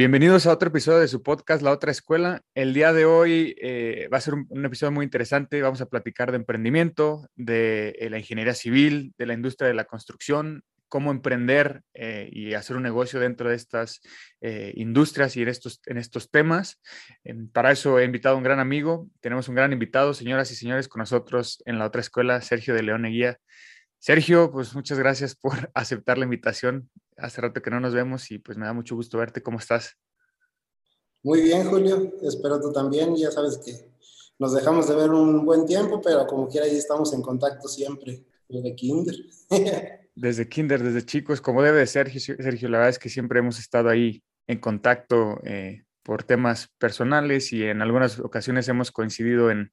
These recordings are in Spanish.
Bienvenidos a otro episodio de su podcast La Otra Escuela. El día de hoy eh, va a ser un, episodio muy interesante. Vamos a platicar de emprendimiento, de eh, la ingeniería civil, de la industria de la construcción, cómo emprender eh, y hacer un negocio dentro de estas industrias y en estos, temas. Em, para eso he invitado a un gran amigo. Tenemos un gran invitado, señoras y señores, con nosotros en La Otra Escuela, Sergio de León Eguía. Sergio, pues muchas gracias por aceptar la invitación. Hace rato que no nos vemos y pues me da mucho gusto verte. ¿Cómo estás? Muy bien, Julio. Espero tú también. Ya sabes que nos dejamos de ver un buen tiempo, pero como quiera ahí estamos en contacto siempre. Desde Kinder. Desde kinder, desde chicos, como debe de ser, Sergio, la verdad es que siempre hemos estado ahí en contacto eh, por temas personales y en algunas ocasiones hemos coincidido en,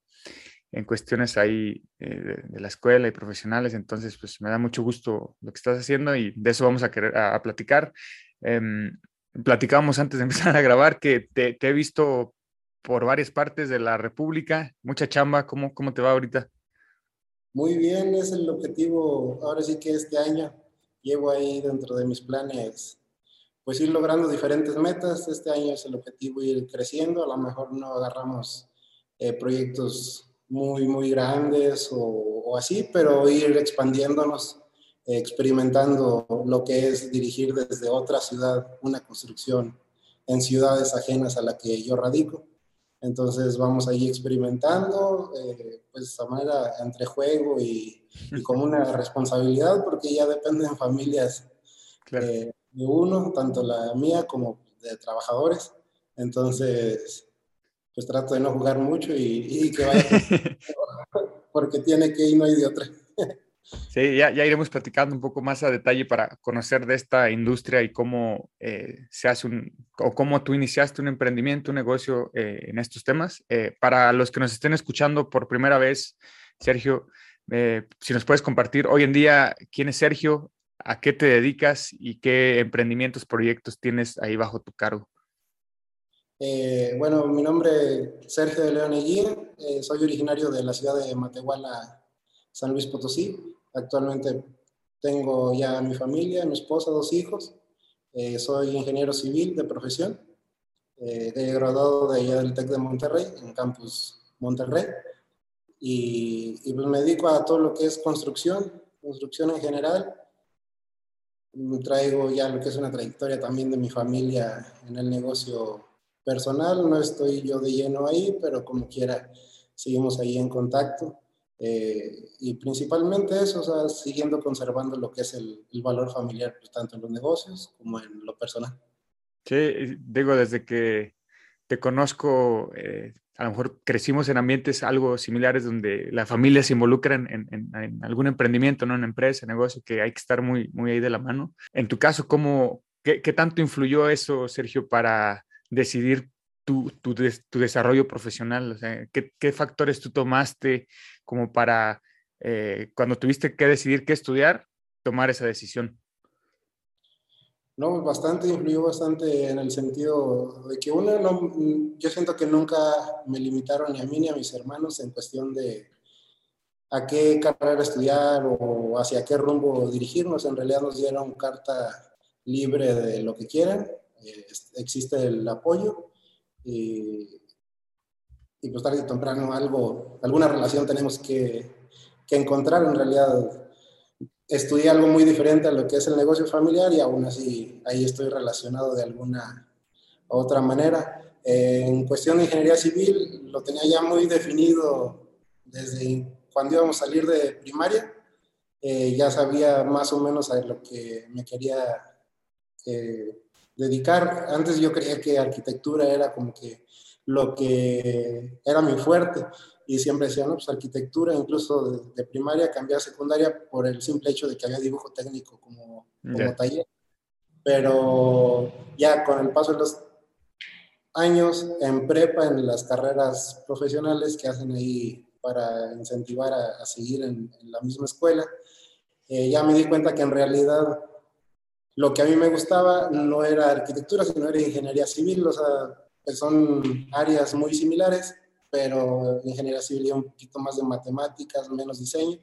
en cuestiones ahí eh, de, de la escuela y profesionales, entonces pues me da mucho gusto lo que estás haciendo y de eso vamos a, querer, a, platicar. Em, platicábamos antes de empezar a grabar que te, te he visto por varias partes de la República, mucha chamba, ¿cómo, cómo te va ahorita? Muy bien, es el objetivo. Ahora sí que este año llevo ahí dentro de mis planes, pues ir logrando diferentes metas. Este año es el objetivo ir creciendo. A lo mejor no agarramos eh, proyectos muy, muy grandes o, o, así, pero ir expandiéndonos, experimentando lo que es dirigir desde otra ciudad una construcción en ciudades ajenas a la que yo radico. Entonces vamos ahí experimentando, eh, pues a manera entre juego y, y, como una responsabilidad, porque ya dependen familias claro. eh, de uno, tanto la mía como de trabajadores. Entonces, pues trato de no jugar mucho y, y que vaya, porque tiene que ir, no hay de otra. Sí, ya, ya, iremos platicando un poco más a detalle para conocer de esta industria y cómo eh, se hace un, o cómo tú iniciaste un emprendimiento, un negocio eh, en estos temas. Eh, para los que nos estén escuchando por primera vez, Sergio, si nos puedes compartir hoy en día quién es Sergio, a qué te dedicas y qué emprendimientos, proyectos tienes ahí bajo tu cargo. Eh, bueno, mi nombre es Sergio de León Eguía, soy originario de la ciudad de Matehuala, San Luis Potosí. Actualmente tengo ya mi familia, mi esposa, dos hijos. Eh, soy ingeniero civil de profesión. Eh, he graduado de allá del TEC de Monterrey, en Campus Monterrey. Y, y, pues me dedico a todo lo que es construcción, construcción en general. Traigo ya lo que es una trayectoria también de mi familia en el negocio personal. No estoy yo de lleno ahí, pero como quiera, seguimos ahí en contacto. Eh, y principalmente eso, o sea, siguiendo conservando lo que es el, el valor familiar, pues, tanto en los negocios como en lo personal. Sí, digo, desde que te conozco, eh, a lo mejor crecimos en ambientes algo similares donde la familia se involucra en, en, en, algún emprendimiento, ¿no? En empresa, negocio, que hay que estar muy, muy ahí de la mano. En tu caso, ¿cómo, qué, qué tanto influyó eso, Sergio, para decidir tu, tu, tu desarrollo profesional? O sea, ¿qué, ¿qué, factores tú tomaste como para, eh, cuando tuviste que decidir qué estudiar, tomar esa decisión? No, bastante, influyó bastante en el sentido de que uno, no, yo siento que nunca me limitaron ni a mí ni a mis hermanos en cuestión de a qué carrera estudiar o hacia qué rumbo dirigirnos. En realidad nos dieron carta libre de lo que quieran, eh, existe el apoyo y, y pues tarde o temprano algo, alguna relación tenemos que, que, encontrar. En realidad estudié algo muy diferente a lo que es el negocio familiar y aún así ahí estoy relacionado de alguna otra manera. Eh, en cuestión de ingeniería civil lo tenía ya muy definido desde cuando íbamos a salir de primaria. Eh, ya sabía más o menos a lo que me quería eh, dedicar. Antes yo creía que arquitectura era como que lo que era mi fuerte y siempre decía, no, pues arquitectura, incluso de, de, primaria cambié a secundaria por el simple hecho de que había dibujo técnico como, como yeah. taller. Pero ya con el paso de los años en prepa, en las carreras profesionales que hacen ahí para incentivar a, seguir en, la misma escuela. Eh, ya me di cuenta que en realidad lo que a mí me gustaba no era arquitectura, sino era ingeniería civil, o sea, pues son áreas muy similares, pero ingeniería civil y un poquito más de matemáticas, menos diseño.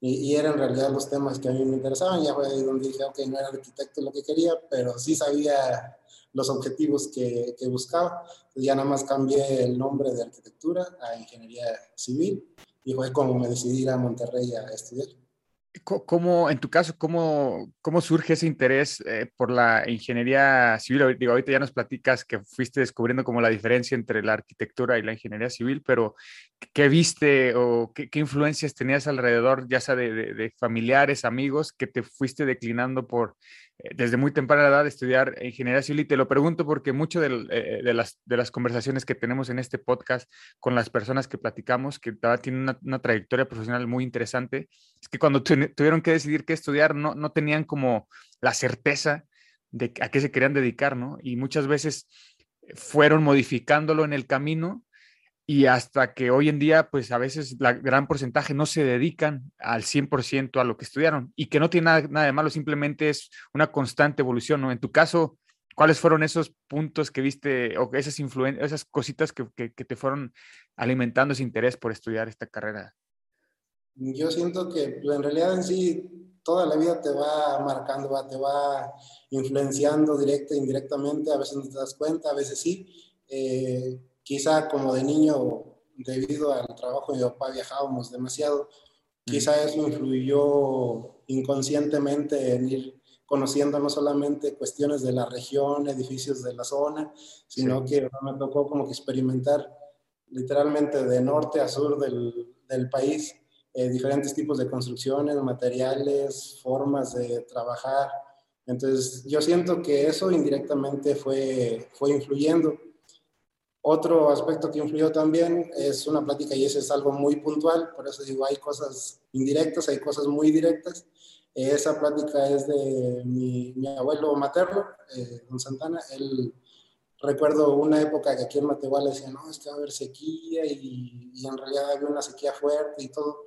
Y, y, eran en realidad los temas que a mí me interesaban. Ya fue ahí donde dije, ok, no era arquitecto lo que quería, pero sí sabía los objetivos que, que buscaba. Entonces ya nada más cambié el nombre de arquitectura a ingeniería civil y fue como me decidí ir a Monterrey a estudiar. ¿Cómo, en tu caso, cómo, cómo surge ese interés eh, por la ingeniería civil? Digo, ahorita ya nos platicas que fuiste descubriendo como la diferencia entre la arquitectura y la ingeniería civil, pero ¿qué viste o qué, influencias tenías alrededor, ya sea de, familiares, amigos, que te fuiste declinando por desde muy temprana edad estudiar ingeniería civil y te lo pregunto porque mucho eh, de, las, de las conversaciones que tenemos en este podcast con las personas que platicamos, que tienen una, trayectoria profesional muy interesante, es que cuando tuvieron que decidir qué estudiar no, no tenían como la certeza de a qué se querían dedicar, ¿no? Y muchas veces fueron modificándolo en el camino y hasta que hoy en día, pues a veces la gran porcentaje no se dedican al 100% a lo que estudiaron y que no tiene nada, de malo, simplemente es una constante evolución, ¿no? En tu caso, ¿cuáles fueron esos puntos que viste o esas influencias, esas cositas que, que, te fueron alimentando ese interés por estudiar esta carrera? Yo siento que pues, en realidad en sí toda la vida te va marcando, te va influenciando directa e indirectamente, a veces no te das cuenta, a veces sí. Eh, Quizá como de niño, debido al trabajo de mi papá, viajábamos demasiado. Quizá eso influyó inconscientemente en ir conociendo no solamente cuestiones de la región, edificios de la zona, sino que me tocó como que experimentar literalmente de norte a sur del, del país eh, diferentes tipos de construcciones, materiales, formas de trabajar. Entonces yo siento que eso indirectamente fue, fue influyendo. Otro aspecto que influyó también es una plática y ese es algo muy puntual, por eso digo, hay cosas indirectas, hay cosas muy directas. Esa plática es de mi, mi abuelo materno, eh, don Santana. Él, recuerdo una época que aquí en Matehuala decía, no, es que va a haber sequía y, y en realidad había una sequía fuerte y todo.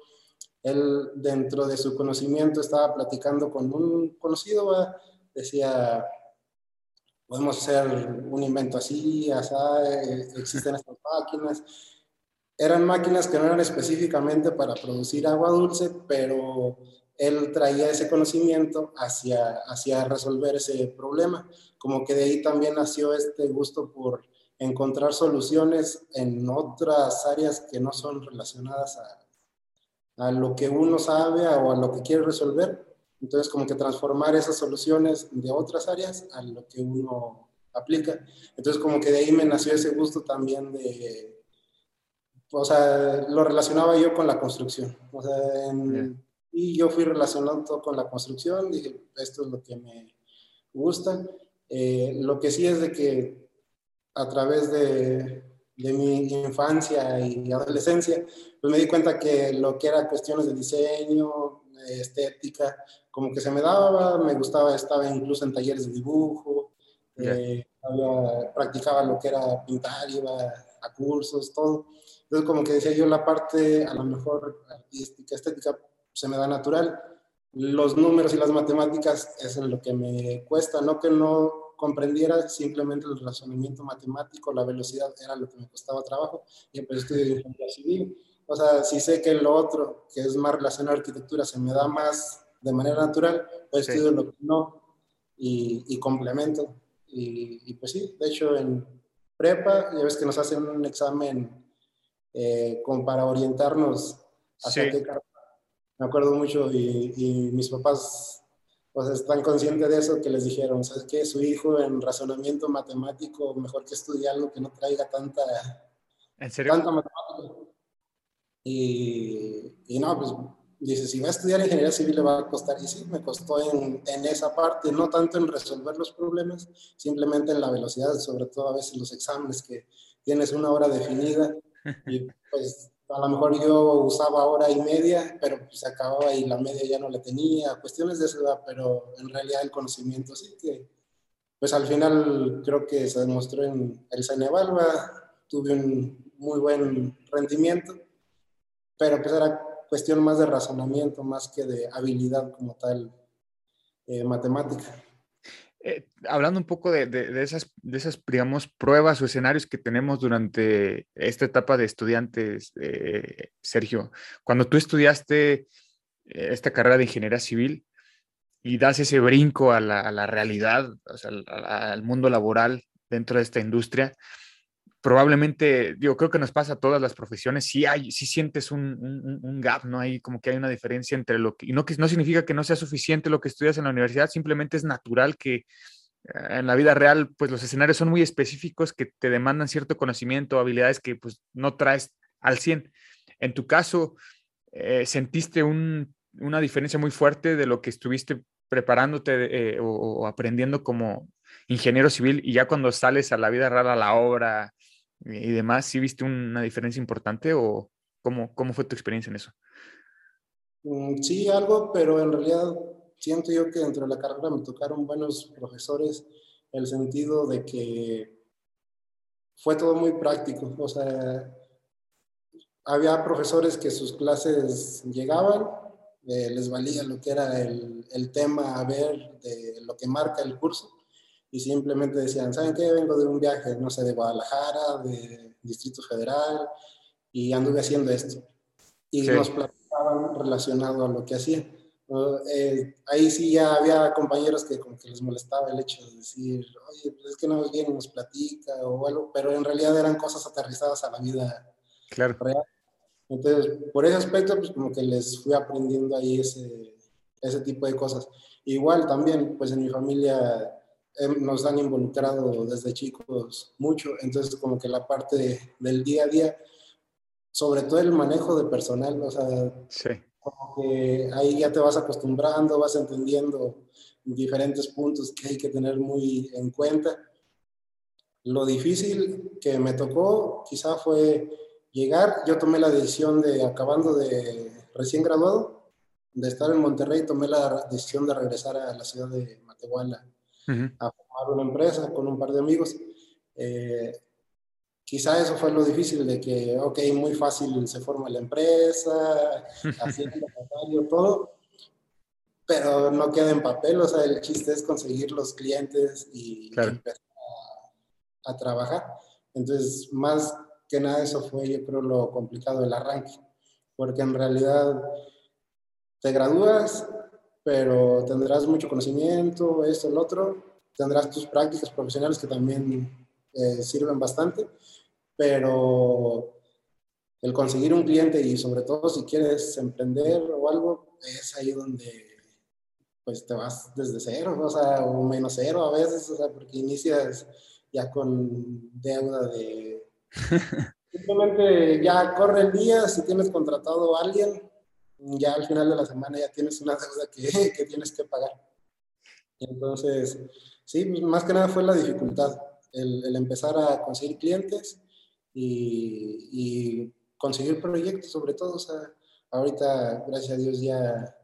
Él, dentro de su conocimiento, estaba platicando con un conocido, decía, podemos hacer un invento así, así, existen estas máquinas. Eran máquinas que no eran específicamente para producir agua dulce, pero él traía ese conocimiento hacia, hacia resolver ese problema. Como que de ahí también nació este gusto por encontrar soluciones en otras áreas que no son relacionadas a, a lo que uno sabe o a lo que quiere resolver entonces, como que transformar esas soluciones de otras áreas a lo que uno aplica. Entonces, como que de ahí me nació ese gusto también de, o sea, lo relacionaba yo con la construcción. O sea, y yo fui relacionando con la construcción, dije, esto es lo que me gusta. Eh, lo que sí es de que a través de, de mi infancia y adolescencia, pues me di cuenta que lo que era cuestiones de diseño, estética, como que se me daba, me gustaba, estaba incluso en talleres de dibujo, eh, practicaba lo que era pintar, iba a cursos, todo. Entonces como que decía yo, la parte a lo mejor artística, estética, se me da natural. Los números y las matemáticas es en lo que me cuesta, no que no comprendiera simplemente el razonamiento matemático, la velocidad era lo que me costaba trabajo y empecé a estudiar ingeniería civil. O sea, si sé que lo otro, que es más relacionado a arquitectura, se me da más de manera natural, pues estudio lo que no y, y complemento. Y, pues sí, de hecho en prepa, ya ves que nos hacen un examen eh, como para orientarnos hacia qué carrera. Me acuerdo mucho y, y mis papás pues están conscientes de eso, que les dijeron, ¿sabes qué? Su hijo en razonamiento matemático, mejor que estudie algo que no traiga tanta, ¿En serio? tanta matemática. Y, y no, pues dice, si va a estudiar ingeniería civil le va a costar, y sí, me costó en, en, esa parte, no tanto en resolver los problemas, simplemente en la velocidad, sobre todo a veces los exámenes que tienes una hora definida. Y pues a lo mejor yo usaba hora y media, pero pues se acababa y la media ya no la tenía, cuestiones de esa edad, pero en realidad el conocimiento sí que, pues al final creo que se demostró en el Cenevalva, tuve un muy buen rendimiento, pero pues era cuestión más de razonamiento, más que de habilidad como tal eh, matemática. Eh, hablando un poco de, de, esas, de esas, digamos, pruebas o escenarios que tenemos durante esta etapa de estudiantes, eh, Sergio, cuando tú estudiaste eh, esta carrera de ingeniería civil y das ese brinco a la, a la realidad, al, al, mundo laboral dentro de esta industria, probablemente, digo, creo que nos pasa a todas las profesiones, si hay, si sientes un, un, un, gap, ¿no? Hay como que hay una diferencia entre lo que, y no, que no significa que no sea suficiente lo que estudias en la universidad, simplemente es natural que eh, en la vida real, pues los escenarios son muy específicos que te demandan cierto conocimiento, habilidades que pues no traes al 100. En tu caso, eh, ¿sentiste un, una diferencia muy fuerte de lo que estuviste preparándote eh, o, o aprendiendo como ingeniero civil y ya cuando sales a la vida real, a la obra, y demás, ¿sí viste una diferencia importante o cómo, cómo fue tu experiencia en eso? Mm, sí, algo, pero en realidad siento yo que dentro de la carrera me tocaron buenos profesores el sentido de que fue todo muy práctico. O sea, había profesores que sus clases llegaban, eh, les valía lo que era el, el tema a ver de lo que marca el curso y simplemente decían, ¿saben qué? Vengo de un viaje, no sé, de Guadalajara, de Distrito Federal, y anduve haciendo esto. Y sí. nos platicaban relacionado a lo que hacían. Eh, ahí sí ya había compañeros que como que les molestaba el hecho de decir, oye, pues es que no viene y nos platica o algo, pero en realidad eran cosas aterrizadas a la vida claro. real. Entonces, por ese aspecto, pues como que les fui aprendiendo ahí ese, ese tipo de cosas. Igual también, pues en mi familia nos han involucrado desde chicos mucho, entonces como que la parte de, del día a día, sobre todo el manejo de personal, o sea, sí. como que ahí ya te vas acostumbrando, vas entendiendo diferentes puntos que hay que tener muy en cuenta. Lo difícil que me tocó quizá fue llegar, yo tomé la decisión de, acabando de recién graduado, de estar en Monterrey, tomé la decisión de regresar a la ciudad de Matehuala uh -huh. a formar una empresa con un par de amigos. Eh, quizá eso fue lo difícil de que, ok, muy fácil se forma la empresa, haciendo todo, pero no queda en papel, o sea, el chiste es conseguir los clientes y claro. empezar a, a, trabajar. Entonces, más que nada eso fue, yo creo, lo complicado del arranque, porque en realidad te gradúas, pero tendrás mucho conocimiento, esto, el otro, tendrás tus prácticas profesionales que también eh, sirven bastante, pero el conseguir un cliente y sobre todo si quieres emprender o algo, es ahí donde pues te vas desde cero, o sea, o menos cero a veces, o sea, porque inicias ya con deuda de... Simplemente ya corre el día, si tienes contratado a alguien, ya al final de la semana ya tienes una deuda que, que tienes que pagar. Entonces, sí, más que nada fue la dificultad, el, el empezar a conseguir clientes y, y, conseguir proyectos sobre todo. O sea, ahorita, gracias a Dios, ya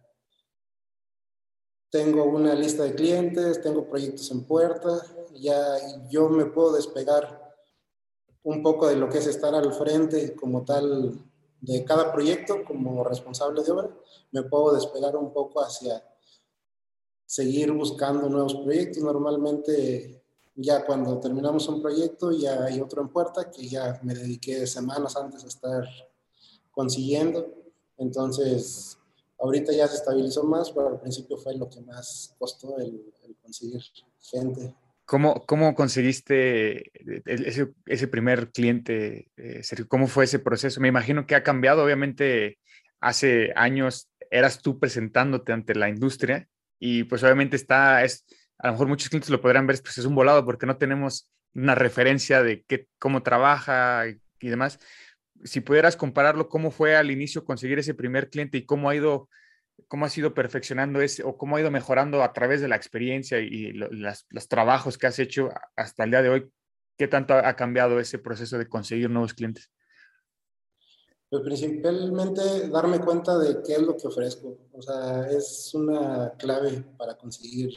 tengo una lista de clientes, tengo proyectos en puerta, ya yo me puedo despegar un poco de lo que es estar al frente como tal de cada proyecto como responsable de obra, me puedo despegar un poco hacia seguir buscando nuevos proyectos. Normalmente ya cuando terminamos un proyecto ya hay otro en puerta que ya me dediqué semanas antes a estar consiguiendo. Entonces, ahorita ya se estabilizó más, pero al principio fue lo que más costó el, el conseguir gente. ¿Cómo, ¿Cómo, conseguiste ese, ese primer cliente, eh, Sergio? ¿Cómo fue ese proceso? Me imagino que ha cambiado. Obviamente, hace años eras tú presentándote ante la industria y pues obviamente está, es, a lo mejor muchos clientes lo podrán ver, pues es un volado porque no tenemos una referencia de qué, cómo trabaja y demás. Si pudieras compararlo, ¿cómo fue al inicio conseguir ese primer cliente y cómo ha ido cómo has ido perfeccionando ese o cómo ha ido mejorando a través de la experiencia y lo, las, los trabajos que has hecho hasta el día de hoy? ¿Qué tanto ha cambiado ese proceso de conseguir nuevos clientes? Pues principalmente darme cuenta de qué es lo que ofrezco. O sea, es una clave para conseguir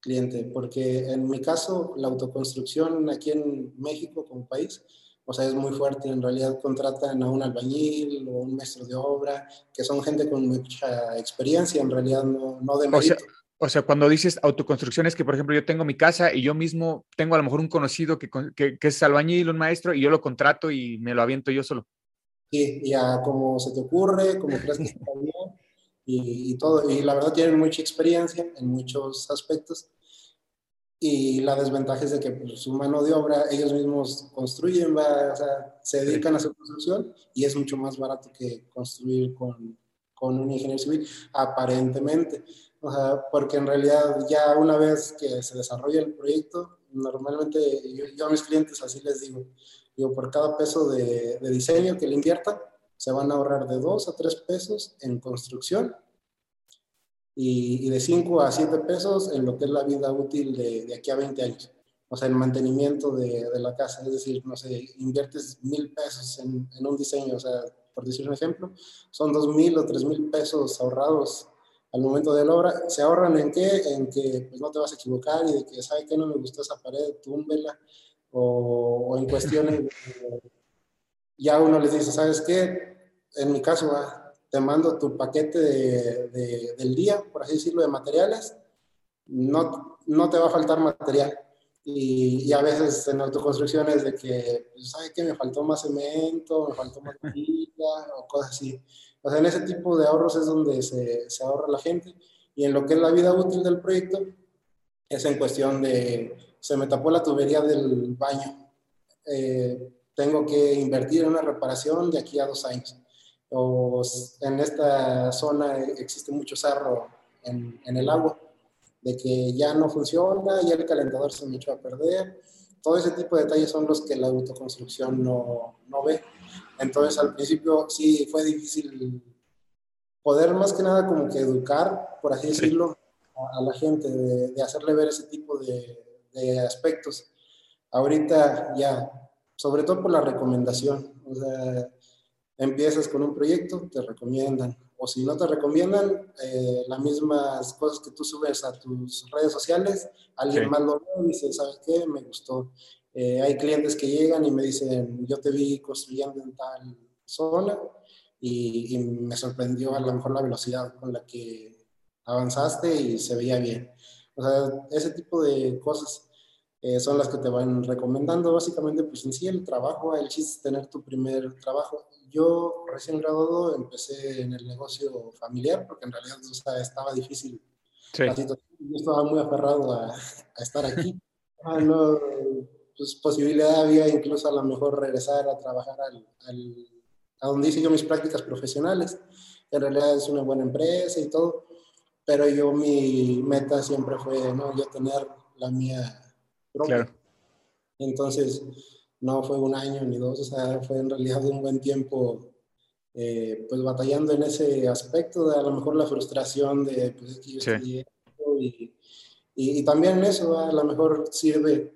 cliente, porque en mi caso la autoconstrucción aquí en México como país, o sea, es muy fuerte. En realidad contratan a un albañil o un maestro de obra, que son gente con mucha experiencia, en realidad no, no de O sea, mérito. o sea, cuando dices autoconstrucción es que, por ejemplo, yo tengo mi casa y yo mismo tengo a lo mejor un conocido que, que, que es albañil, un maestro, y yo lo contrato y me lo aviento yo solo. Sí, y a como se te ocurre, como crees que está bien, y, y todo. Y la verdad tienen mucha experiencia en muchos aspectos. Y la desventaja es de que pues, su mano de obra, ellos mismos construyen, va, o sea, se dedican a su construcción y es mucho más barato que construir con, con un ingeniero civil, aparentemente. O sea, porque en realidad ya una vez que se desarrolla el proyecto, normalmente yo, yo a mis clientes así les digo, digo, por cada peso de, de diseño que le inviertan, se van a ahorrar de 2 a 3 pesos en construcción y, y de 5 a 7 pesos en lo que es la vida útil de, de aquí a 20 años. O sea, el mantenimiento de, de, la casa. Es decir, no sé, inviertes mil pesos en, en, un diseño, o sea, por decir un ejemplo, son dos mil o tres mil pesos ahorrados al momento de la obra. ¿Se ahorran en qué? En que pues, no te vas a equivocar y de que, ¿sabe qué? No me gustó esa pared, túmbela. O, o en cuestiones, ya uno les dice, ¿sabes qué? En mi caso, te mando tu paquete de, de, del día, por así decirlo, de materiales, no, no te va a faltar material. Y, y, a veces en autoconstrucciones de que, pues, ¿sabe qué? Me faltó más cemento, me faltó más pila o cosas así. O sea, en ese tipo de ahorros es donde se, se, ahorra la gente. Y en lo que es la vida útil del proyecto, es en cuestión de, se me tapó la tubería del baño. Eh, tengo que invertir en una reparación de aquí a dos años o en esta zona existe mucho sarro en, en, el agua, de que ya no funciona, ya el calentador se me echó a perder. Todo ese tipo de detalles son los que la autoconstrucción no, no ve. Entonces al principio sí fue difícil poder más que nada como que educar, por así decirlo, a, a la gente, de, de, hacerle ver ese tipo de, de aspectos. Ahorita ya, sobre todo por la recomendación, o sea, empiezas con un proyecto, te recomiendan. O si no te recomiendan, eh, las mismas cosas que tú subes a tus redes sociales, alguien sí. más lo ve y dice, ¿sabes qué? Me gustó. Eh, hay clientes que llegan y me dicen, yo te vi construyendo en tal zona y, y, me sorprendió a lo mejor la velocidad con la que avanzaste y se veía bien. O sea, ese tipo de cosas eh, son las que te van recomendando. Básicamente, pues en sí el trabajo, el chiste es tener tu primer trabajo yo recién graduado empecé en el negocio familiar porque en realidad o sea, estaba difícil sí. la situación. Yo estaba muy aferrado a, a estar aquí. ah, no, pues posibilidad había incluso a lo mejor regresar a trabajar al, al, a donde hice yo mis prácticas profesionales. En realidad es una buena empresa y todo, pero yo mi meta siempre fue no, yo tener la mía propia. Claro. Entonces, no fue un año ni dos, o sea, fue en realidad un buen tiempo, eh, pues batallando en ese aspecto, de a lo mejor la frustración de, pues es que yo sí. estudié y, y, y, también eso, a lo mejor sirve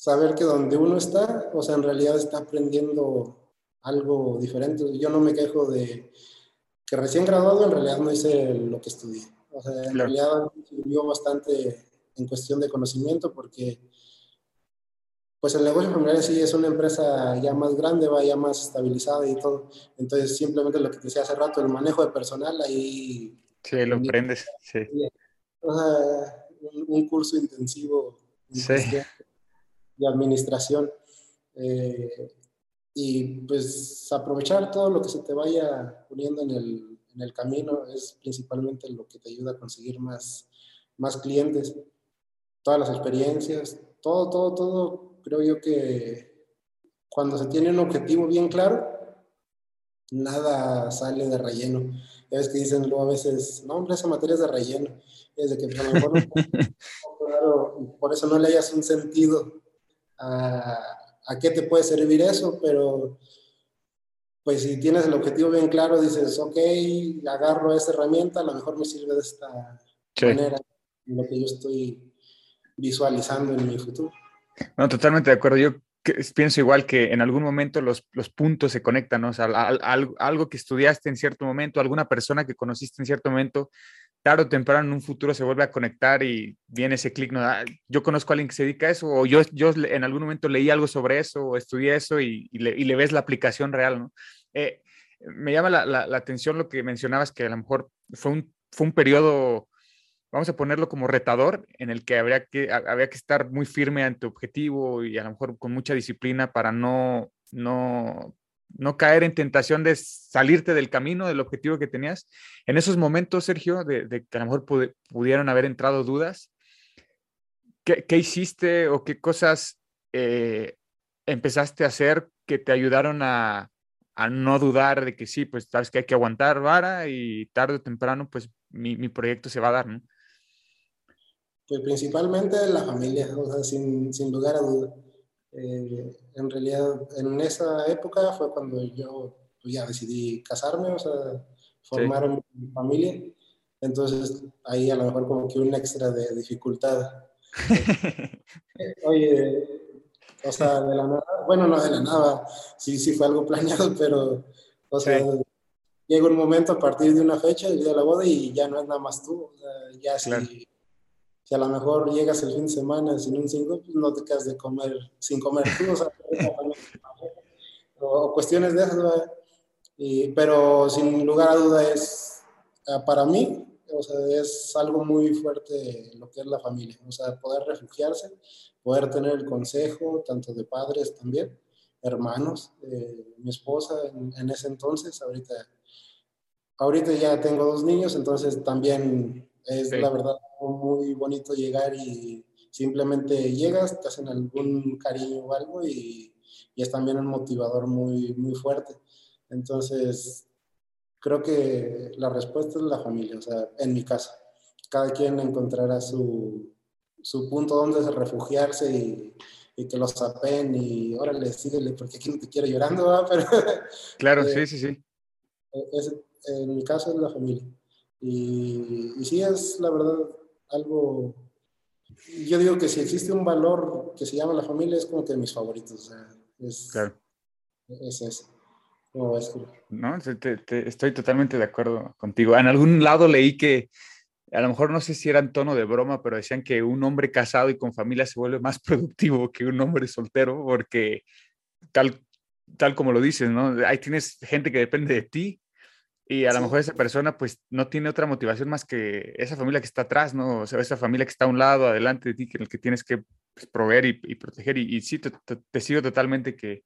saber que donde uno está, o sea, en realidad está aprendiendo algo diferente. Yo no me quejo de que recién graduado en realidad no hice lo que estudié. O sea, en claro. realidad me sirvió bastante en cuestión de conocimiento porque pues el negocio familiar sí es una empresa ya más grande, va ya más estabilizada y todo. Entonces, simplemente lo que te decía hace rato, el manejo de personal ahí... Sí, lo aprendes, sí. O sea, un, un curso intensivo sí. de administración. Eh, y pues aprovechar todo lo que se te vaya poniendo en el, en el camino es principalmente lo que te ayuda a conseguir más, más clientes. Todas las experiencias, todo, todo, todo creo yo que cuando se tiene un objetivo bien claro, nada sale de relleno. Ya ves que dicen luego a veces, no, hombre, esa materia es de relleno. Es de que pues, a lo mejor claro, por eso no le hayas un sentido a, a qué te puede servir eso, pero pues si tienes el objetivo bien claro, dices, ok, agarro esta herramienta, a lo mejor me sirve de esta sí. manera, lo que yo estoy visualizando en mi futuro. No, totalmente de acuerdo. Yo pienso igual que en algún momento los, los puntos se conectan, ¿no? O sea, al, al, algo que estudiaste en cierto momento, alguna persona que conociste en cierto momento, tarde o temprano en un futuro se vuelve a conectar y viene ese clic, ¿no? Ah, yo conozco a alguien que se dedica a eso, o yo, yo en algún momento leí algo sobre eso, o estudié eso y, y, le, y le, ves la aplicación real, ¿no? Eh, me llama la, la, la, atención lo que mencionabas, que a lo mejor fue un, fue un periodo, vamos a ponerlo como retador, en el que habría que, había que estar muy firme ante objetivo y a lo mejor con mucha disciplina para no, no no caer en tentación de salirte del camino, del objetivo que tenías. En esos momentos, Sergio, de, de que a lo mejor pude, pudieron haber entrado dudas, ¿qué, qué hiciste o qué cosas eh, empezaste a hacer que te ayudaron a, a, no dudar de que sí, pues sabes que hay que aguantar vara y tarde o temprano, pues mi, mi proyecto se va a dar, ¿no? Pues principalmente la familia, o sea, sin, sin lugar a dudas eh, en realidad, en esa época fue cuando yo pues, ya decidí casarme, o sea, formar sí. mi familia. Entonces, ahí a lo mejor como que un extra de dificultad. Oye, o sea, de la nada, bueno, no de la nada, sí, sí fue algo planeado, pero, o sea, sí. llega un momento a partir de una fecha, el día de la boda, y ya no es nada más tú, ya claro. si si a lo mejor llegas el fin de semana sin un 5, pues no te quedas de comer sin comer tú, o, sea, o, cuestiones de esas, ¿verdad? Y, pero sin lugar a duda es, ah, para mí, o sea, es algo muy fuerte lo que es la familia, o sea, poder refugiarse, poder tener el consejo, tanto de padres también, hermanos, eh, mi esposa en, en, ese entonces, ahorita, ahorita ya tengo dos niños, entonces también es sí. la verdad muy bonito llegar y simplemente llegas, te hacen algún cariño o algo y, y, es también un motivador muy, muy fuerte. Entonces, creo que la respuesta es la familia, o sea, en mi caso. Cada quien encontrará su, su punto donde refugiarse y, y que los sapen y órale, síguele, porque aquí no te quiero llorando, ¿verdad? Pero, claro, eh, sí, sí, sí. Es, en mi caso es la familia. Y, y, sí, es la verdad algo... Yo digo que si existe un valor que se llama la familia, es como que de mis favoritos. O sea, es, claro. es eso. No, es no te, te, estoy totalmente de acuerdo contigo. En algún lado leí que, a lo mejor no sé si era en tono de broma, pero decían que un hombre casado y con familia se vuelve más productivo que un hombre soltero, porque tal, tal como lo dices, ¿no? Ahí tienes gente que depende de ti y a lo mejor esa persona pues no tiene otra motivación más que esa familia que está atrás, ¿no? O sea, esa familia que está a un lado, adelante de ti, que el que tienes que pues, proveer y, y, proteger. Y, y sí, te, te, te, sigo totalmente que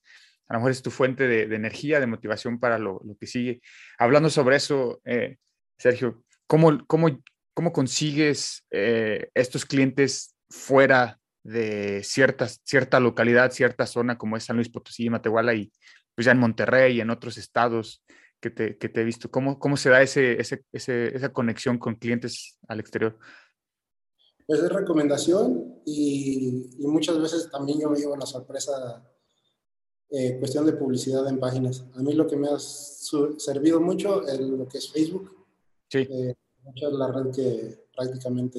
a lo mejor es tu fuente de, de energía, de motivación para lo, lo, que sigue. Hablando sobre eso, eh, Sergio, ¿cómo, cómo, cómo consigues eh, estos clientes fuera de cierta, cierta localidad, cierta zona como es San Luis Potosí, Matehuala y pues ya en Monterrey y en otros estados? Que te, que te he visto? ¿Cómo, cómo se da ese, ese, ese, esa conexión con clientes al exterior? Pues es recomendación y, y, muchas veces también yo me llevo la sorpresa eh, cuestión de publicidad en páginas. A mí lo que me ha servido mucho es lo que es Facebook. Sí. Eh, es la red que prácticamente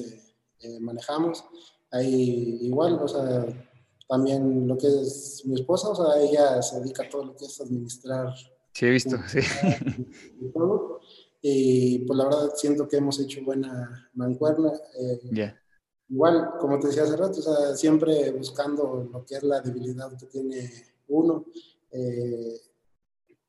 eh, manejamos. Ahí igual, o sea, también lo que es mi esposa, o sea, ella se dedica a todo lo que es administrar Sí, he visto, sí. Y pues la verdad siento que hemos hecho buena mancuerna. Eh, yeah. Igual, como te decía hace rato, o sea, siempre buscando lo que es la debilidad que tiene uno. Eh,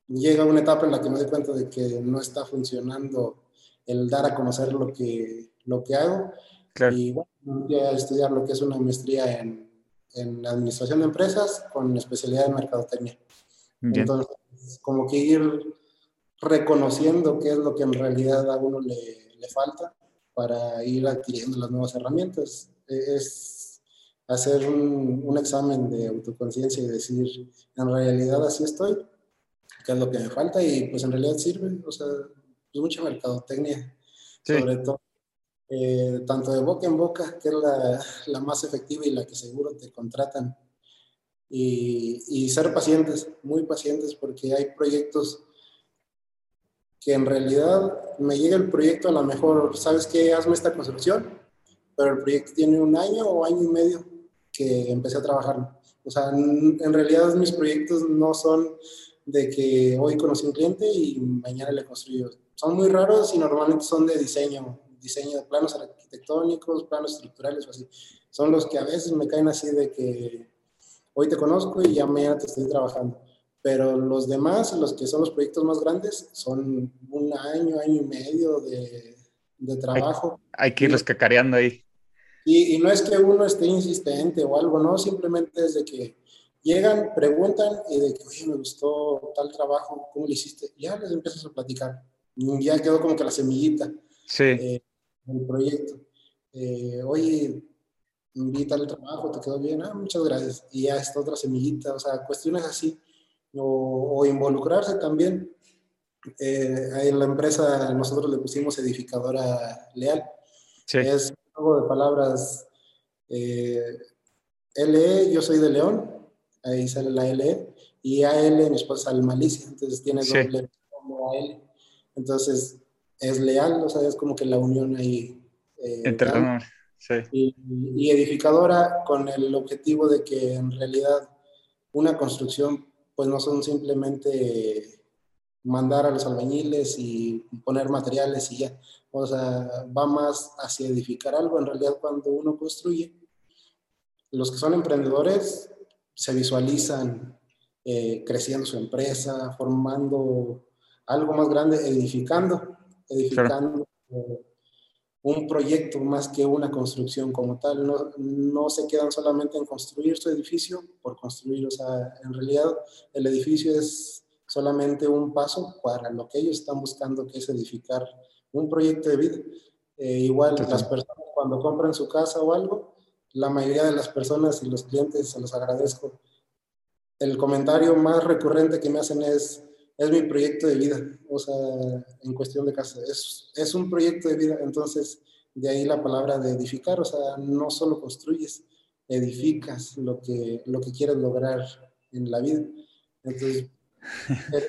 llega una etapa en la que me doy cuenta de que no está funcionando el dar a conocer lo que, lo que hago. Claro. Y bueno, voy a estudiar lo que es una maestría en, en administración de empresas con especialidad en mercadotecnia. Bien. Entonces, como que ir reconociendo qué es lo que en realidad a uno le, le falta para ir adquiriendo las nuevas herramientas. Es hacer un, un examen de autoconciencia y decir, en realidad así estoy, qué es lo que me falta y pues en realidad sirve, o sea, es mucha mercadotecnia, sí. sobre todo. Eh, tanto de boca en boca, que es la, la más efectiva y la que seguro te contratan y, y, ser pacientes, muy pacientes, porque hay proyectos que en realidad me llega el proyecto a lo mejor, ¿sabes qué? Hazme esta construcción, pero el proyecto tiene un año o año y medio que empecé a trabajar. O sea, en realidad mis proyectos no son de que hoy conocí un cliente y mañana le construyo. Son muy raros y normalmente son de diseño, diseño de planos arquitectónicos, planos estructurales o así. Son los que a veces me caen así de que hoy te conozco y ya mañana te estoy trabajando. Pero los demás, los que son los proyectos más grandes, son un año, año y medio de, de trabajo. Hay, hay que irlos cacareando ahí. Y, y, no es que uno esté insistente o algo, no, simplemente es de que llegan, preguntan y de que, oye, me gustó tal trabajo, ¿cómo lo hiciste? Ya les empiezas a platicar. Ya quedó como que la semillita sí. eh, del proyecto. Eh, oye, invita al trabajo, te quedó bien, ah, muchas gracias. Y ya está otra semillita, o sea, cuestiones así. O, o involucrarse también. Eh, en la empresa nosotros le pusimos edificadora leal. Sí. Es un juego de palabras. Eh, LE, yo soy de León, ahí sale la LE, y AL, mi esposa sale Malicia, entonces tiene Sí. doble AL. Entonces es leal, o sea, es como que la unión ahí. eh, Entre. Sí. y, y edificadora con el objetivo de que en realidad una construcción pues no son simplemente mandar a los albañiles y poner materiales y ya. O sea, va más hacia edificar algo. En realidad cuando uno construye, los que son emprendedores se visualizan eh, creciendo su empresa, formando algo más grande, edificando, edificando eh, un proyecto más que una construcción como tal. No, no se quedan solamente en construir su edificio por construir, o sea, en realidad el edificio es solamente un paso para lo que ellos están buscando, que es edificar un proyecto de vida. Eh, igual Total. las personas cuando compran su casa o algo, la mayoría de las personas y los clientes, se los agradezco. El comentario más recurrente que me hacen es, es mi proyecto de vida, o sea, en cuestión de casa, es, es un proyecto de vida, entonces de ahí la palabra de edificar, o sea, no solo construyes, edificas lo que, lo que quieres lograr en la vida. Entonces, es,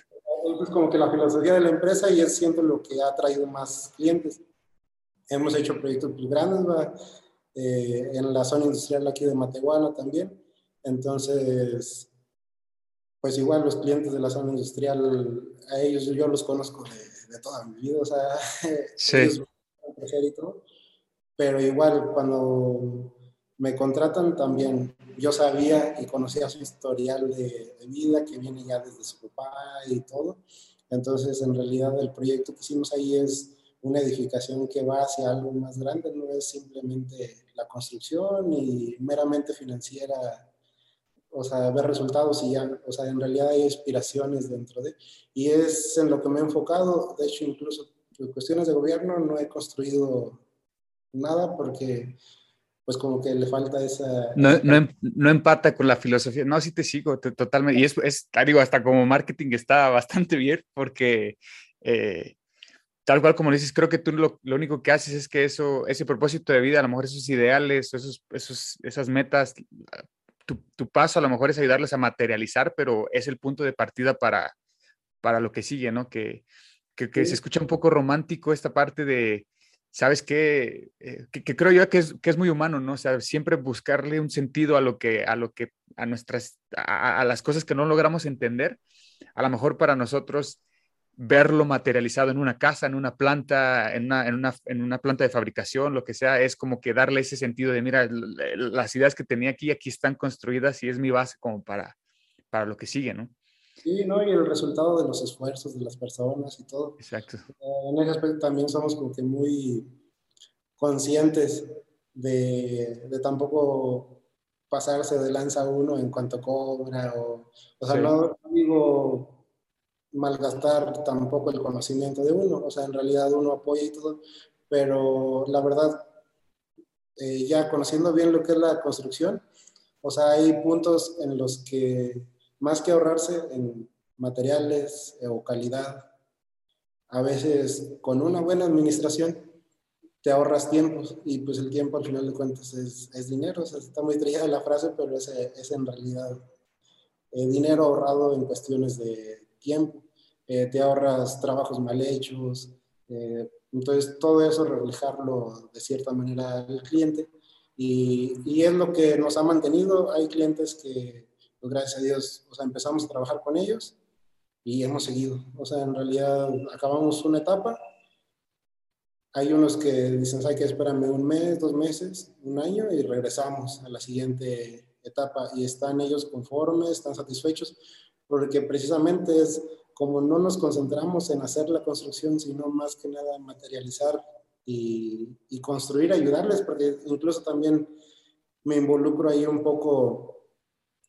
es como que la filosofía de la empresa y es siempre lo que ha traído más clientes. Hemos hecho proyectos pues, grandes. Eh, en la zona industrial aquí de Matehuala también. Entonces, pues igual los clientes de la zona industrial, a ellos yo los conozco de, de toda mi vida, o sea, Sí. ellos y todo, pero igual cuando me contratan también, yo sabía y conocía su historial de, de vida que viene ya desde su papá y todo, entonces en realidad el proyecto que hicimos ahí es una edificación que va hacia algo más grande, no es simplemente la construcción y meramente financiera o sea, ver resultados y ya, o sea, en realidad hay aspiraciones dentro de, y es en lo que me he enfocado, de hecho, incluso por cuestiones de gobierno no he construido nada porque, pues, como que le falta esa... No, no, em- no empata con la filosofía. No, sí te sigo te- totalmente. Y es, es, digo, hasta como marketing está bastante bien porque eh, tal cual como dices, creo que tú lo, lo único que haces es que eso, ese propósito de vida, a lo mejor esos ideales, esos, esos, esas metas, tu, tu paso a lo mejor es ayudarles a materializar, pero es el punto de partida para, para lo que sigue, ¿no? Que, que, que Sí. se escucha un poco romántico esta parte de, ¿sabes qué? Eh, que, que creo yo que es, que es muy humano, ¿no? O sea, siempre buscarle un sentido a lo que, a lo que, a nuestras, a, a las cosas que no logramos entender. A lo mejor para nosotros verlo materializado en una casa, en una planta, en una, en una, en una planta de fabricación, lo que sea, es como que darle ese sentido de, mira, las ideas que tenía aquí, aquí están construidas y es mi base como para, para lo que sigue, ¿no? Sí, ¿no? Y el resultado de los esfuerzos de las personas y todo. Exacto. Eh, En ese aspecto también somos como que muy conscientes de, de tampoco pasarse de lanza uno en cuanto cobra o, o sea, Sí. no digo malgastar tampoco el conocimiento de uno, o sea, en realidad uno apoya y todo, pero la verdad, eh, ya conociendo bien lo que es la construcción, o sea, hay puntos en los que más que ahorrarse en materiales eh, o calidad, a veces con una buena administración te ahorras tiempos y pues el tiempo al final de cuentas es, es dinero, o sea, está muy trillada la frase, pero es, es en realidad eh, dinero ahorrado en cuestiones de tiempo, eh, te ahorras trabajos mal hechos, eh, entonces todo eso reflejarlo de cierta manera al cliente. Y, y, es lo que nos ha mantenido, hay clientes que pues, gracias a Dios, o sea, empezamos a trabajar con ellos y hemos seguido, o sea, en realidad acabamos una etapa. Hay unos que dicen, ¿sabes qué? Espérame un mes, dos meses, un año y regresamos a la siguiente etapa. Y están ellos conformes, están satisfechos, porque precisamente es como no nos concentramos en hacer la construcción, sino más que nada materializar y, y construir, ayudarles, porque incluso también me involucro ahí un poco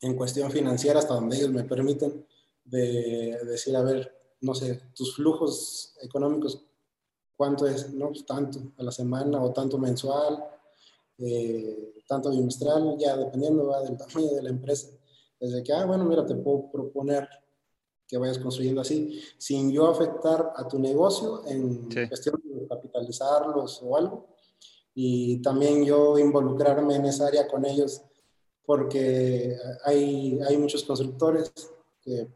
en cuestión financiera hasta donde ellos me permiten de decir, a ver, no sé, tus flujos económicos, ¿cuánto es? No, pues tanto a la semana o tanto mensual, eh, tanto bimestral, ya dependiendo ¿va? del tamaño de la empresa. Desde que, ah, bueno, mira, te puedo proponer que vayas construyendo así, sin yo afectar a tu negocio en Sí. cuestión de capitalizarlos o algo. Y también yo involucrarme en esa área con ellos, porque hay, hay muchos constructores que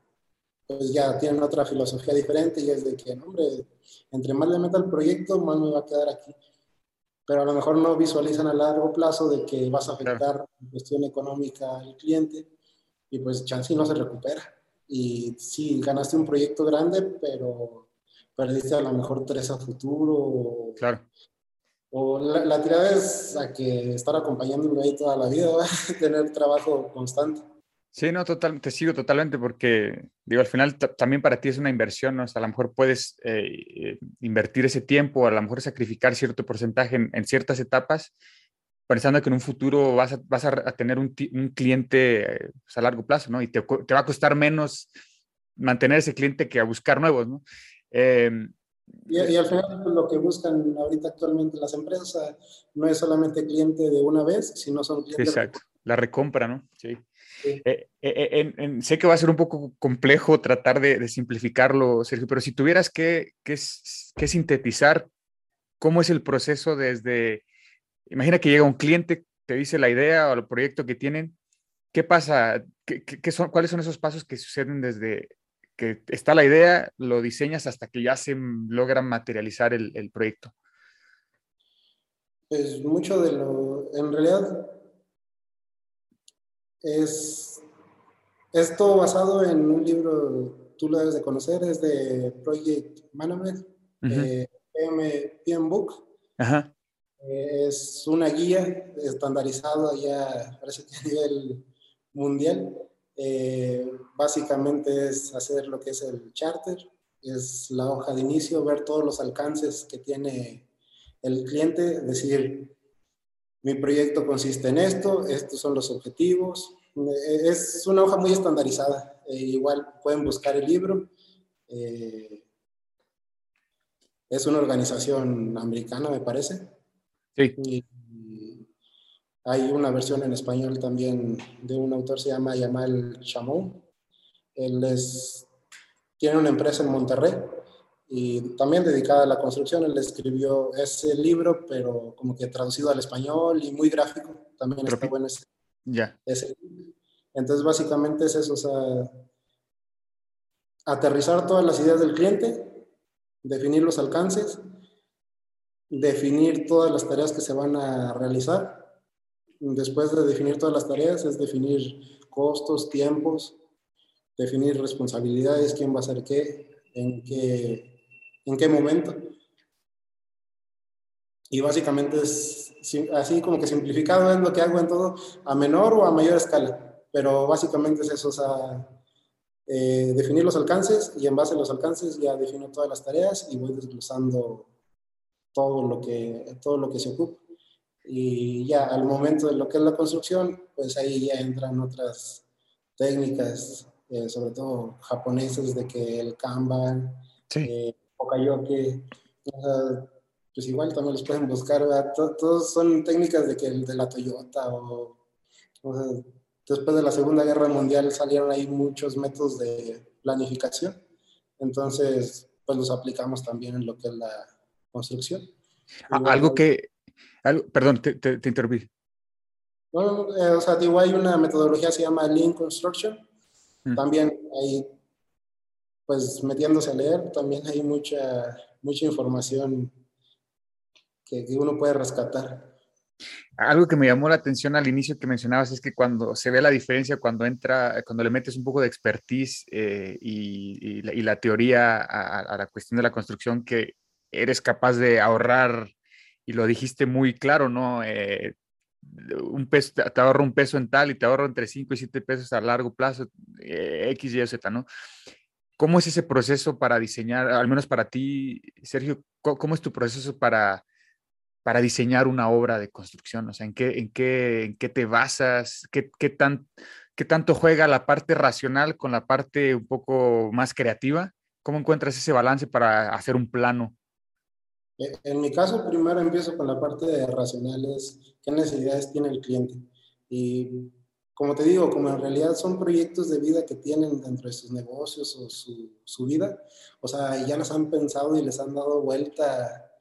pues ya tienen otra filosofía diferente y es de que, hombre, entre más le meta el proyecto, más me va a quedar aquí. Pero a lo mejor no visualizan a largo plazo de que vas a afectar en cuestión económica al cliente y pues chance y no se recupera. Y sí, ganaste un proyecto grande, pero perdiste a lo mejor tres a futuro Claro. o la, la tirada es a que estar acompañándolo ahí toda la vida, ¿va? tener trabajo constante. Sí, no, total, te sigo totalmente porque, digo, al final ta- también para ti es una inversión, ¿no? O sea, a lo mejor puedes eh, eh, invertir ese tiempo, a lo mejor sacrificar cierto porcentaje en, en ciertas etapas, pensando que en un futuro vas a, vas a, tener un, un cliente eh, pues, a largo plazo, ¿no? Y te, te va a costar menos mantener ese cliente que a buscar nuevos, ¿no? Em, Y, y al final pues, lo que buscan ahorita actualmente las empresas no es solamente cliente de una vez, sino son clientes Exacto, la recompra, ¿no? Sí. Sí. Eh, eh, en- en- sé que va a ser un poco complejo tratar de, de simplificarlo, Sergio, pero si tuvieras que, que, que sintetizar cómo es el proceso desde, imagina que llega un cliente, te dice la idea o el proyecto que tienen, ¿qué pasa? ¿Qué, qué- son, ¿Cuáles son esos pasos que suceden desde que está la idea, lo diseñas hasta que ya se logra materializar el, el proyecto? Pues mucho de lo, en realidad, es, es todo basado en un libro, tú lo debes de conocer, es de Project Management, Ujú. eh, PM, PM Book. Ajá, Es una guía estandarizada ya, a nivel mundial. Eh, básicamente es hacer lo que es el charter, es la hoja de inicio, ver todos los alcances que tiene el cliente, decir, mi proyecto consiste en esto, estos son los objetivos. Eh, es una hoja muy estandarizada. Eh, igual pueden buscar el libro. Eh, es una organización americana, me parece. Sí, Y hay una versión en español también de un autor, se llama Yamal Chamón. Él es, tiene una empresa en Monterrey y también dedicada a la construcción. Él escribió ese libro, pero como que traducido al español y muy gráfico. También está bueno ese, ya. Entonces, básicamente es eso, o sea, aterrizar todas las ideas del cliente, definir los alcances, definir todas las tareas que se van a realizar. Después de definir todas las tareas, es definir costos, tiempos, definir responsabilidades, quién va a hacer qué, en qué, en qué momento. Y básicamente es así como que simplificado es lo que hago en todo, a menor o a mayor escala. Pero básicamente es eso, o eh, definir los alcances y en base a los alcances ya defino todas las tareas y voy desglosando todo lo que, todo lo que se ocupa. Y ya al momento de lo que es la construcción, pues ahí ya entran otras técnicas, eh, sobre todo japonesas, de que el Kanban, Sí, eh, Okayoke, pues igual también los pueden buscar, Todos son técnicas de que el de la Toyota o, o sea, después de la Segunda Guerra Mundial salieron ahí muchos métodos de planificación, entonces pues los aplicamos también en lo que es la construcción. A- Igual, algo que, algo, perdón, te, te, te interrumpí. Bueno, eh, o sea, digo, hay una metodología que se llama Lean Construction. Mm. También ahí, pues metiéndose a leer, también hay mucha, mucha información que, que uno puede rescatar. Algo que me llamó la atención al inicio que mencionabas es que cuando se ve la diferencia, cuando entra, cuando le metes un poco de expertise eh, y, y la, y la teoría a- a la cuestión de la construcción, que eres capaz de ahorrar, y lo dijiste muy claro, ¿no? Eh, un peso, te ahorro un peso en tal y te ahorro entre 5 y 7 pesos a largo plazo, eh, X, Y, Z, ¿no? ¿Cómo es ese proceso para diseñar, al menos para ti, Sergio, cómo, es tu proceso para, para diseñar una obra de construcción? O sea, ¿en qué, en qué, en qué te basas? ¿Qué, qué, tan, ¿Qué tanto juega la parte racional con la parte un poco más creativa? ¿Cómo encuentras ese balance para hacer un plano? Eh, en mi caso, primero empiezo con la parte de racionales, qué necesidades tiene el cliente. Y como te digo, como en realidad son proyectos de vida que tienen dentro de sus negocios o su, su vida, o sea, ya los han pensado y les han dado vuelta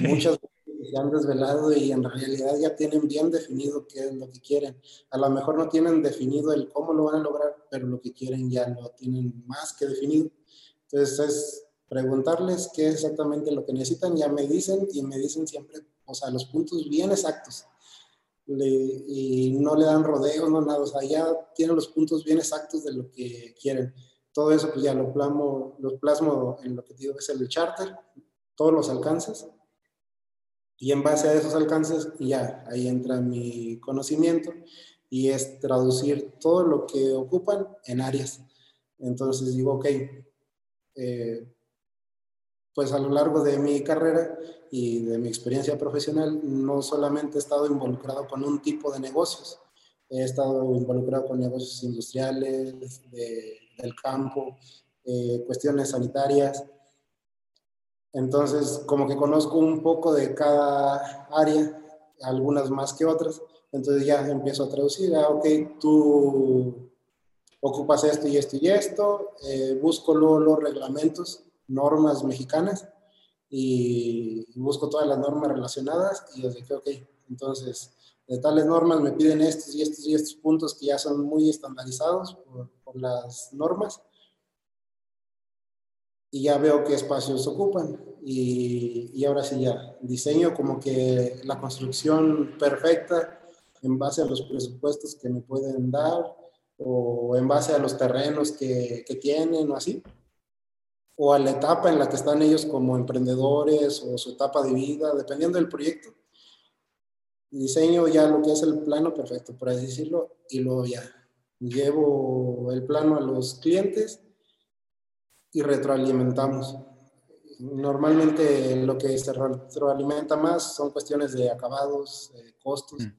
muchas veces, se han desvelado y en realidad ya tienen bien definido qué es lo que quieren. A lo mejor no tienen definido el cómo lo van a lograr, pero lo que quieren ya lo tienen más que definido. Entonces es preguntarles qué es exactamente lo que necesitan, ya me dicen y me dicen siempre, o sea, los puntos bien exactos. y no le dan rodeos, no nada, o sea, ya tienen los puntos bien exactos de lo que quieren. Todo eso pues ya lo plasmo, lo plasmo en lo que digo es el charter, todos los alcances, y en base a esos alcances ya ahí entra mi conocimiento y es traducir todo lo que ocupan en áreas. Entonces digo, ok, eh, pues a lo largo de mi carrera y de mi experiencia profesional, no solamente he estado involucrado con un tipo de negocios, he estado involucrado con negocios industriales, del campo, eh, cuestiones sanitarias. Entonces, como que conozco un poco de cada área, algunas más que otras, entonces ya empiezo a traducir, ah, ok, tú ocupas esto y esto y esto, eh, busco luego los reglamentos normas mexicanas y busco todas las normas relacionadas y les dije, ok, entonces de tales normas me piden estos y estos y estos puntos que ya son muy estandarizados por, las normas y ya veo qué espacios ocupan y, y, ahora sí ya diseño como que la construcción perfecta en base a los presupuestos que me pueden dar o en base a los terrenos que, que tienen o así o a la etapa en la que están ellos como emprendedores o su etapa de vida, dependiendo del proyecto. Diseño ya lo que es el plano perfecto, por así decirlo, y luego ya llevo el plano a los clientes y retroalimentamos. Normalmente lo que se retroalimenta más son cuestiones de acabados, costos. Mm.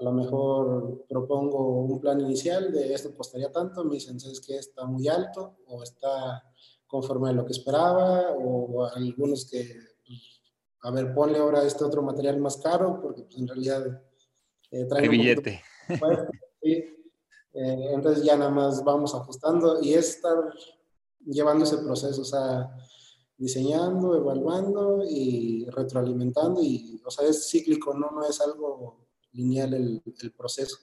A lo mejor propongo un plan inicial de esto costaría tanto, me dicen, ¿sabes que Está muy alto o está conforme a lo que esperaba, o algunos que, pues, a ver, ponle ahora este otro material más caro, porque pues, en realidad eh, trae un billete. ¿sí? Eh, entonces ya nada más vamos ajustando y es estar llevando ese proceso, o sea, diseñando, evaluando y retroalimentando, y, o sea, es cíclico, no, no es algo lineal el, el proceso.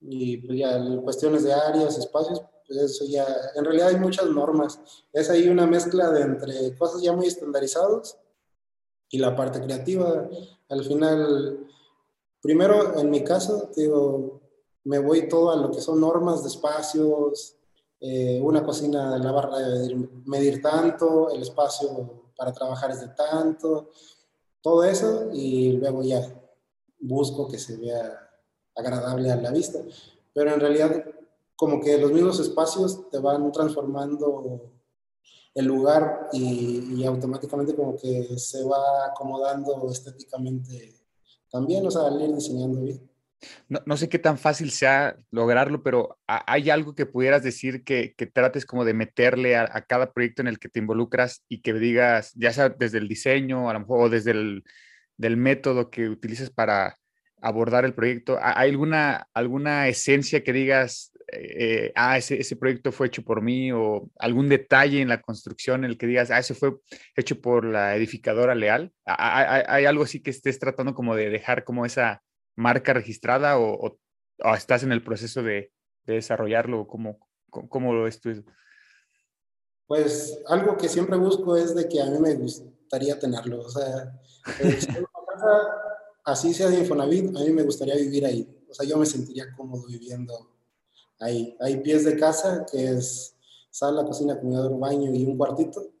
Y pues ya cuestiones de áreas, espacios, eso ya, en realidad hay muchas normas. Es ahí una mezcla de entre cosas ya muy estandarizadas y la parte creativa. Al final, primero, en mi caso, digo, me voy todo a lo que son normas de espacios, eh, una cocina, la barra de medir tanto, el espacio para trabajar es de tanto, todo eso, y luego ya busco que se vea agradable a la vista. Pero en realidad como que los mismos espacios te van transformando el lugar y, automáticamente como que se va acomodando estéticamente también, o sea, al ir diseñando bien. No, sé qué tan fácil sea lograrlo, pero ¿hay algo que pudieras decir que, que trates como de meterle a, cada proyecto en el que te involucras y que digas, ya sea desde el diseño, a lo mejor, o desde el del método que utilices para abordar el proyecto? ¿Hay alguna, alguna esencia que digas, eh, ah, ese, proyecto fue hecho por mí o algún detalle en la construcción en el que digas, ah, ese fue hecho por la edificadora leal? ¿Hay, algo así que estés tratando como de dejar como esa marca registrada o, estás en el proceso de, desarrollarlo? ¿Cómo, cómo lo ves tú? Pues algo que siempre busco es de que a mí me gustaría tenerlo. O sea, así sea de Infonavit, a mí me gustaría vivir ahí. O sea, yo me sentiría cómodo viviendo hay, hay pies de casa, que es sala, cocina, comedor, baño y un cuartito.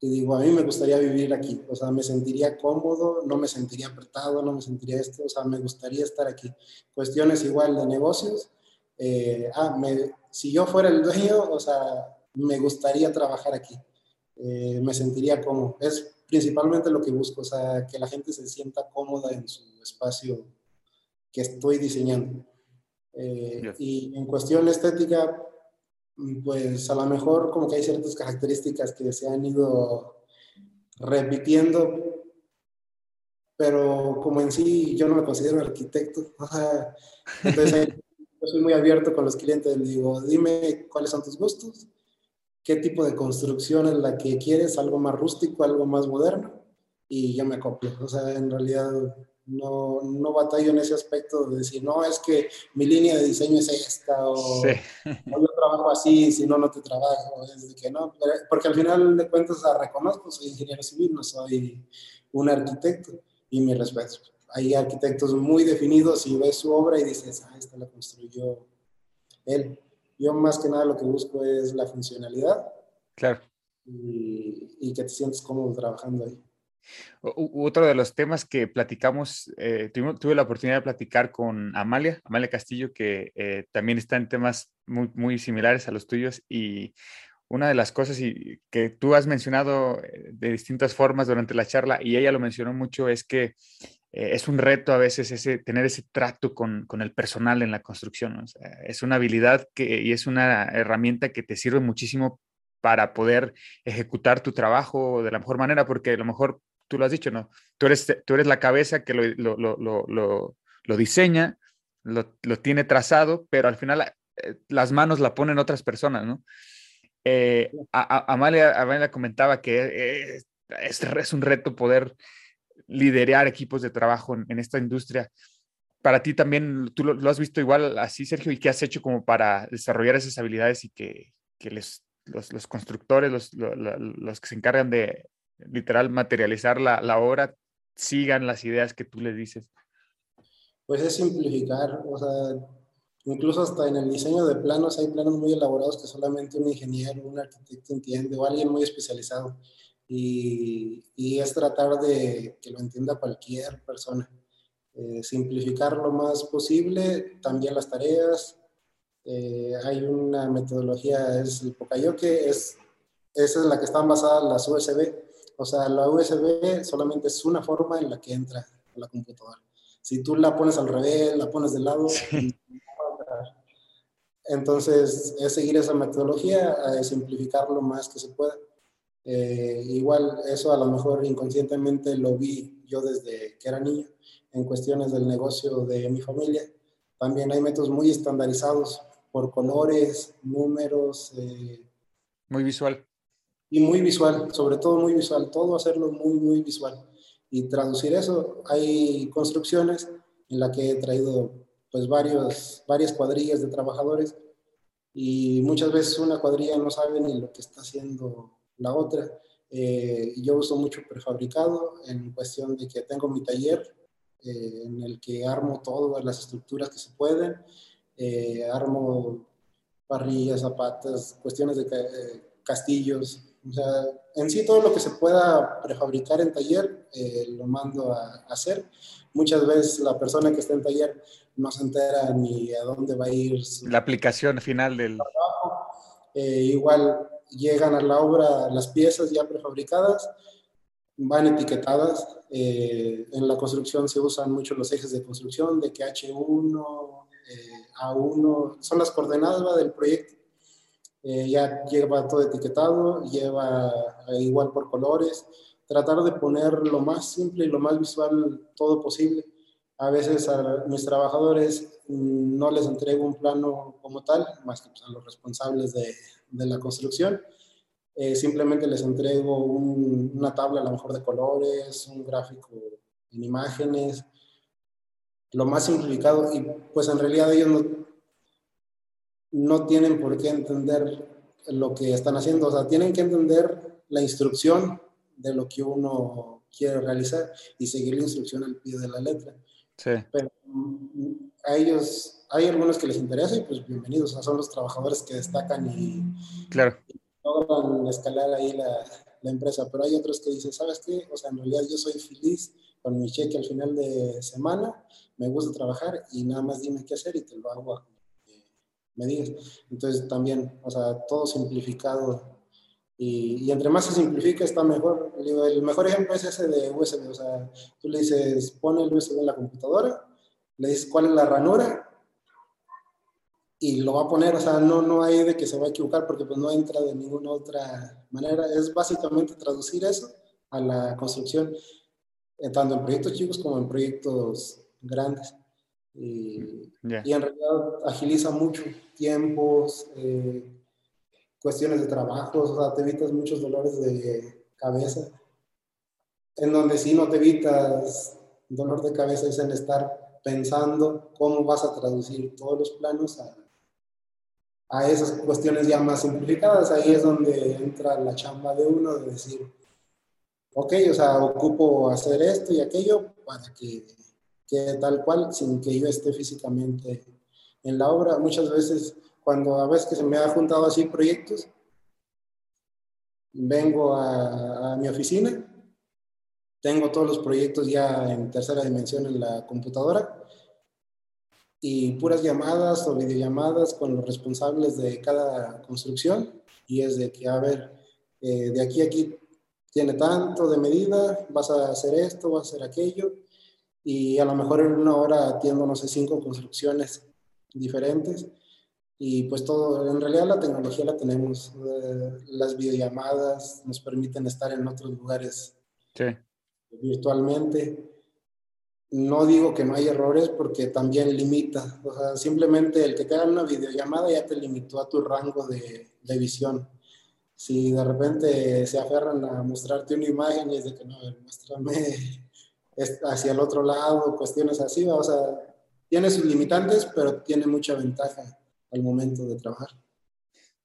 y digo, a mí me gustaría vivir aquí, o sea, me sentiría cómodo, no me sentiría apretado, no me sentiría esto, o sea, me gustaría estar aquí. Cuestiones igual de negocios, eh, ah, me, si yo fuera el dueño, o sea, me gustaría trabajar aquí, eh, me sentiría cómodo. Es principalmente lo que busco, o sea, que la gente se sienta cómoda en su espacio que estoy diseñando. Eh, y en cuestión estética, pues a lo mejor como que hay ciertas características que se han ido repitiendo, pero como en sí yo no me considero arquitecto, entonces yo soy muy abierto con los clientes, les digo, dime cuáles son tus gustos, qué tipo de construcción es la que quieres, algo más rústico, algo más moderno, y yo me acoplo. O sea, en realidad no, no batallo en ese aspecto de decir, no, es que mi línea de diseño es esta, o, yo trabajo así, si no, no te trabajo. Es de que no, porque al final de cuentas reconozco, soy ingeniero civil, no soy un arquitecto, y mi respeto. Hay arquitectos muy definidos y ves su obra y dices, ah, esta la construyó él. Yo más que nada lo que busco es la funcionalidad. Claro. Y, y que te sientes cómodo trabajando ahí. Otro de los temas que platicamos, eh, tuve, la oportunidad de platicar con Amalia, Amalia Castillo, que eh, también está en temas muy, similares a los tuyos y una de las cosas que tú has mencionado eh, de distintas formas durante la charla y ella lo mencionó mucho es que es un reto a veces ese, tener ese trato con el personal en la construcción. es una habilidad que, y es una herramienta que te sirve muchísimo para poder ejecutar tu trabajo de la mejor manera, porque a lo mejor tú lo has dicho, ¿no? Tú eres, tú eres la cabeza que lo, lo, lo, lo diseña, lo, tiene trazado, pero al final eh, las manos la ponen otras personas, ¿no? Eh, Amalia, Amalia, comentaba que eh, es, es, un reto poder liderar equipos de trabajo en, esta industria. Para ti también, tú lo, has visto igual así, Sergio, y qué has hecho como para desarrollar esas habilidades y que, que les, los, los, constructores, los, los, que se encargan de literal materializar la, la obra sigan las ideas que tú les dices? Pues es simplificar, o sea, incluso hasta en el diseño de planos hay planos muy elaborados que solamente un ingeniero, un arquitecto entiende o alguien muy especializado. Y, y es tratar de que lo entienda cualquier persona. Eh, simplificar lo más posible, también las tareas. Eh, hay una metodología, es el Pocayoke, es, esa es la que están basadas las USB o sea, la USB solamente es una forma en la que entra a la computadora. Si tú la pones al revés, la pones de lado, entonces es seguir esa metodología, eh, simplificar lo más que se pueda. Eh, igual eso a lo mejor inconscientemente lo vi yo desde que era niño en cuestiones del negocio de mi familia. También hay métodos muy estandarizados por colores, números. Eh, muy visual y muy visual, sobre todo muy visual, todo hacerlo muy, muy visual. Y traducir eso, hay construcciones en la que he traído pues varios, varias cuadrillas de trabajadores y muchas veces una cuadrilla no sabe ni lo que está haciendo la otra. Eh, yo uso mucho prefabricado en cuestión de que tengo mi taller eh, en el que armo todas las estructuras que se pueden, eh, armo parrillas, zapatas, cuestiones de castillos, o sea, en sí todo lo que se pueda prefabricar en taller eh, lo mando a, hacer. Muchas veces la persona que está en taller no se entera ni a dónde va a ir. la aplicación final del trabajo. Eh, igual llegan a la obra las piezas ya prefabricadas, van etiquetadas. Eh, en la construcción se usan mucho los ejes de construcción, de que H1, A1, son las coordenadas del proyecto eh, ya lleva todo etiquetado, lleva eh, igual por colores, tratar de poner lo más simple y lo más visual todo posible. A veces a mis trabajadores mm, no les entrego un plano como tal, más que pues, a los responsables de, de la construcción. Eh, simplemente les entrego una tabla a lo mejor de colores, un gráfico en imágenes, lo más simplificado y pues en realidad ellos no, no tienen por qué entender lo que están haciendo, o sea, tienen que entender la instrucción de lo que uno quiere realizar y seguir la instrucción al pie de la letra. Sí. Pero mm, a ellos, hay algunos que les interesa y pues bienvenidos, o sea, son los trabajadores que destacan y, claro. logran escalar ahí la, la empresa, pero hay otros que dicen, ¿sabes qué? O sea, en realidad yo soy feliz con mi cheque al final de semana, me gusta trabajar y nada más dime qué hacer y te lo hago a me digas. Entonces también, o sea, todo simplificado y, y, entre más se simplifica está mejor. El mejor ejemplo es ese de USB, o sea, tú le dices, pone el USB en la computadora, le dices cuál es la ranura y lo va a poner, o sea, no, no hay de que se va a equivocar porque pues no entra de ninguna otra manera. Es básicamente traducir eso a la construcción, tanto en proyectos chicos como en proyectos grandes. Y, yeah. y en realidad agiliza mucho tiempos, eh, cuestiones de trabajo, o sea, te evitas muchos dolores de cabeza. En donde sí no te evitas dolor de cabeza es en estar pensando cómo vas a traducir todos los planos a a esas cuestiones ya más simplificadas. Ahí es donde entra la chamba de uno de decir, ok, o sea, ocupo hacer esto y aquello para que quede tal cual sin que yo esté físicamente en la obra. Muchas veces, cuando a veces que se me ha juntado así proyectos, vengo a, a mi oficina, tengo todos los proyectos ya en tercera dimensión en la computadora y puras llamadas o videollamadas con los responsables de cada construcción y es de que, a ver, eh, de aquí a aquí tiene tanto de medida, vas a hacer esto, vas a hacer aquello y a lo mejor en una hora atiendo, no sé, cinco construcciones diferentes y pues todo, en realidad la tecnología la tenemos, eh, las videollamadas nos permiten estar en otros lugares sí. virtualmente no digo que no hay errores porque también limita. O sea, simplemente el que te hagan una videollamada ya te limitó a tu rango de, de, visión. Si de repente se aferran a mostrarte una imagen y es de que no, muéstrame hacia el otro lado, cuestiones así, o sea, tiene sus limitantes, pero tiene mucha ventaja al momento de trabajar.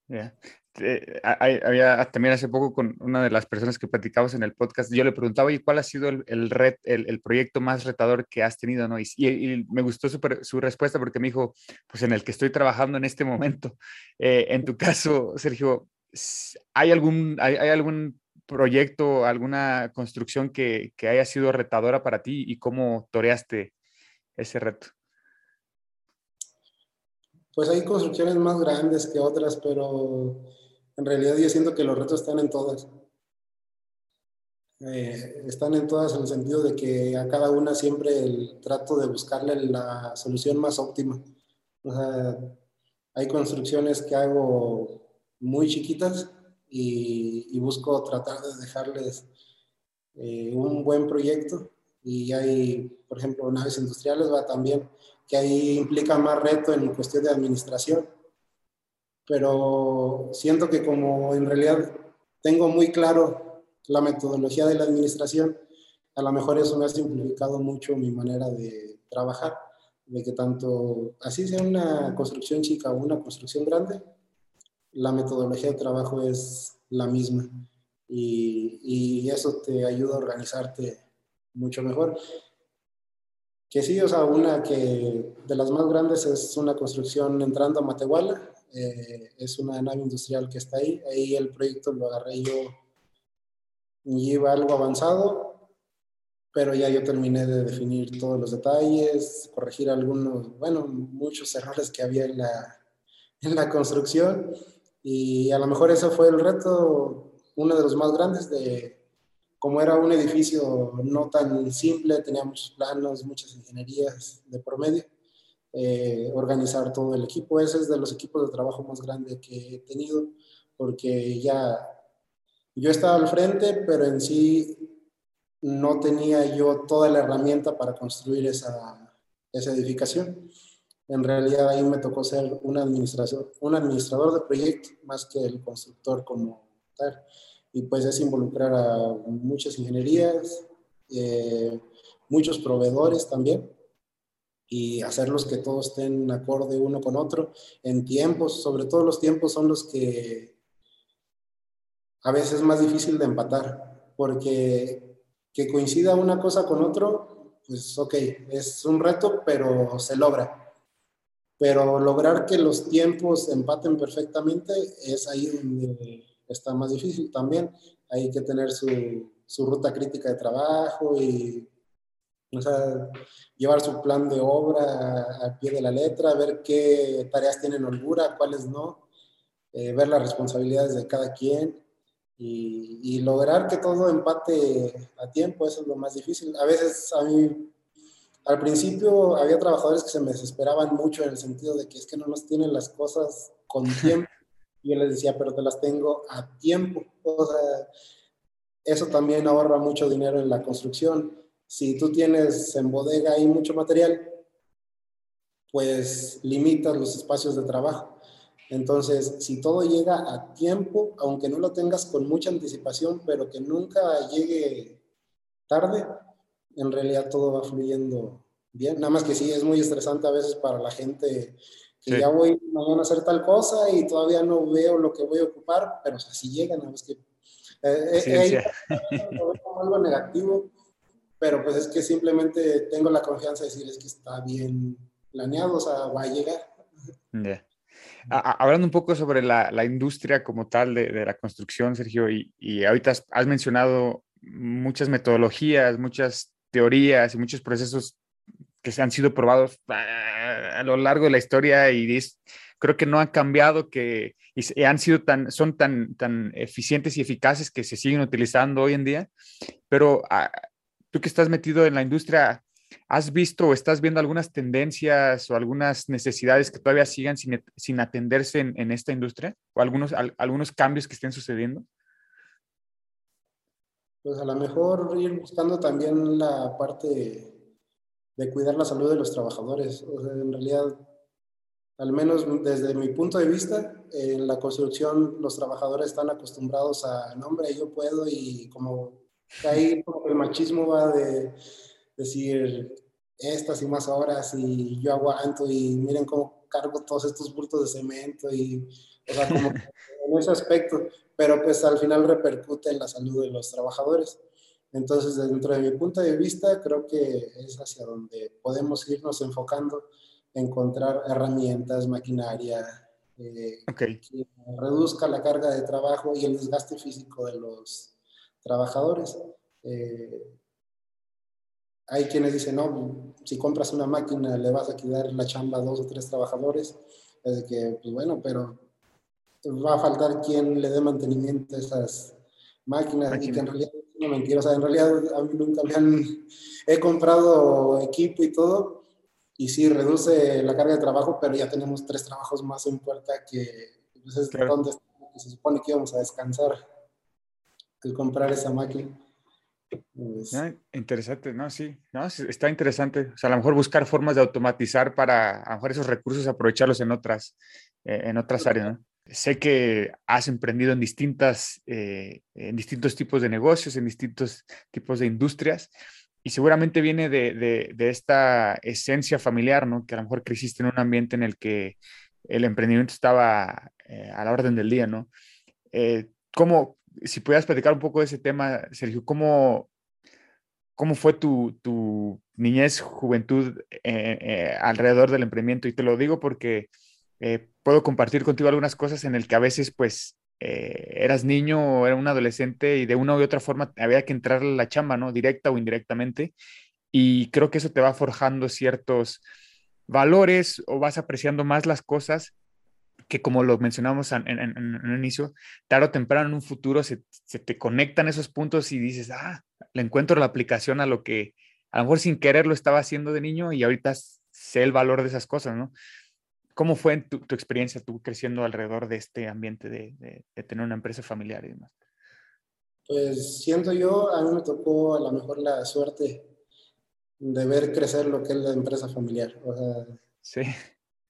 Yeah. Eh, había también hace poco con una de las personas que platicabas en el podcast, yo le preguntaba, ¿y cuál ha sido el, el, red, el, el proyecto más retador que has tenido? ¿no? Y, y me gustó su, su, respuesta porque me dijo, pues en el que estoy trabajando en este momento. Eh, en tu caso, Sergio, ¿hay algún, hay, hay algún proyecto, alguna construcción que, que haya sido retadora para ti y cómo toreaste ese reto? Pues hay construcciones más grandes que otras, pero en realidad yo siento que los retos están en todas. Eh, están en todas en el sentido de que a cada una siempre el trato de buscarle la solución más óptima. O sea, hay construcciones que hago muy chiquitas y, busco tratar de dejarles eh, un buen proyecto. Y hay, por ejemplo, naves industriales, va también, que ahí implica más reto en cuestión de administración pero siento que como en realidad tengo muy claro la metodología de la administración, a lo mejor eso me ha simplificado mucho mi manera de trabajar, de que tanto así sea una construcción chica o una construcción grande, la metodología de trabajo es la misma y, y eso te ayuda a organizarte mucho mejor. Que sí, o sea, una que de las más grandes es una construcción entrando a Matehuala, eh, es una nave industrial que está ahí. Ahí el proyecto lo agarré yo y iba algo avanzado, pero ya yo terminé de definir todos los detalles, corregir algunos, bueno, muchos errores que había en la, en la construcción. Y a lo mejor ese fue el reto, uno de los más grandes de como era un edificio no tan simple, tenía muchos planos, muchas ingenierías de promedio eh, organizar todo el equipo. Ese es de los equipos de trabajo más grande que he tenido, porque ya yo estaba al frente, pero en sí no tenía yo toda la herramienta para construir esa, esa edificación. En realidad ahí me tocó ser un, administrador, un administrador de proyecto más que el constructor como tal. Y pues es involucrar a muchas ingenierías, eh, muchos proveedores también y hacerlos que todos estén acorde uno con otro en tiempos, sobre todo los tiempos son los que a veces es más difícil de empatar, porque que coincida una cosa con otro, pues ok, es un reto, pero se logra. Pero lograr que los tiempos empaten perfectamente es ahí donde está más difícil también. Hay que tener su, su ruta crítica de trabajo y o sea, llevar su plan de obra al pie de la letra, ver qué tareas tienen holgura, cuáles no, eh, ver las responsabilidades de cada quien y, y, lograr que todo empate a tiempo, eso es lo más difícil. A veces a mí, al principio había trabajadores que se me desesperaban mucho en el sentido de que es que no nos tienen las cosas con tiempo. Y yo les decía, pero te las tengo a tiempo. O sea, eso también ahorra mucho dinero en la construcción si tú tienes en bodega ahí mucho material, pues limitas los espacios de trabajo. Entonces, si todo llega a tiempo, aunque no lo tengas con mucha anticipación, pero que nunca llegue tarde, en realidad todo va fluyendo bien. Nada más que sí, es muy estresante a veces para la gente que ya voy mañana a hacer tal cosa y todavía no veo lo que voy a ocupar, pero si llegan, nada más que... Eh, sí, eh, algo negativo, pero pues es que simplemente tengo la confianza de decir es que está bien planeado, o sea, va a llegar. hablando un poco sobre la, la industria como tal de, de la construcción, Sergio, y, y ahorita has, has, mencionado muchas metodologías, muchas teorías y muchos procesos que se han sido probados a, a lo largo de la historia y es, creo que no han cambiado, que y han sido tan, son tan, tan eficientes y eficaces que se siguen utilizando hoy en día, pero tú que estás metido en la industria, ¿has visto o estás viendo algunas tendencias o algunas necesidades que todavía sigan sin, sin atenderse en, en, esta industria? ¿O algunos, al, algunos cambios que estén sucediendo? Pues a lo mejor ir buscando también la parte de cuidar la salud de los trabajadores. O sea, en realidad, al menos desde mi punto de vista, en la construcción los trabajadores están acostumbrados a, no hombre, yo puedo y como Ahí el machismo va de decir estas y más horas y yo aguanto y miren cómo cargo todos estos bultos de cemento y, o sea, como en ese aspecto, pero pues al final repercute en la salud de los trabajadores. Entonces, dentro de mi punto de vista, creo que es hacia donde podemos irnos enfocando, encontrar herramientas, maquinaria, eh, okay. que reduzca la carga de trabajo y el desgaste físico de los trabajadores. Eh, hay quienes dicen, no, si compras una máquina le vas a quitar la chamba a dos o tres trabajadores. Es de que, pues bueno, pero va a faltar quien le dé mantenimiento a esas máquinas Máquina. y que en realidad es una mentira. O sea, en realidad a mí nunca me han... He comprado equipo y todo y sí reduce la carga de trabajo, pero ya tenemos tres trabajos más en puerta que pues, es claro. donde se supone que íbamos a descansar el comprar esa máquina. Pues... Ah, interesante, no, sí, no, está interesante. O sea, a lo mejor buscar formas de automatizar para a lo mejor esos recursos aprovecharlos en otras, eh, en otras áreas, ¿no? Sé que has emprendido en distintas, eh, en distintos tipos de negocios, en distintos tipos de industrias, y seguramente viene de, esta esencia familiar, ¿no? Que a lo mejor creciste en un ambiente en el que el emprendimiento estaba eh, a la orden del día, ¿no? Eh, ¿cómo, si pudieras platicar un poco de ese tema, Sergio, ¿cómo, cómo fue tu, tu niñez, juventud eh, alrededor del emprendimiento? Y te lo digo porque eh, puedo compartir contigo algunas cosas en el que a veces, pues, eh, eras niño o era un adolescente y de una u otra forma había que entrar a la chamba, ¿no? Directa o indirectamente. Y creo que eso te va forjando ciertos valores o vas apreciando más las cosas que como lo mencionamos en, en, en, inicio, tarde o temprano en un futuro se, se, te conectan esos puntos y dices, ah, le encuentro la aplicación a lo que a lo mejor sin querer lo estaba haciendo de niño y ahorita sé el valor de esas cosas, ¿no? ¿Cómo fue tu, tu experiencia tú creciendo alrededor de este ambiente de, de, de, tener una empresa familiar y demás? Pues siento yo, a mí me tocó a lo mejor la suerte de ver crecer lo que es la empresa familiar. O sea, sí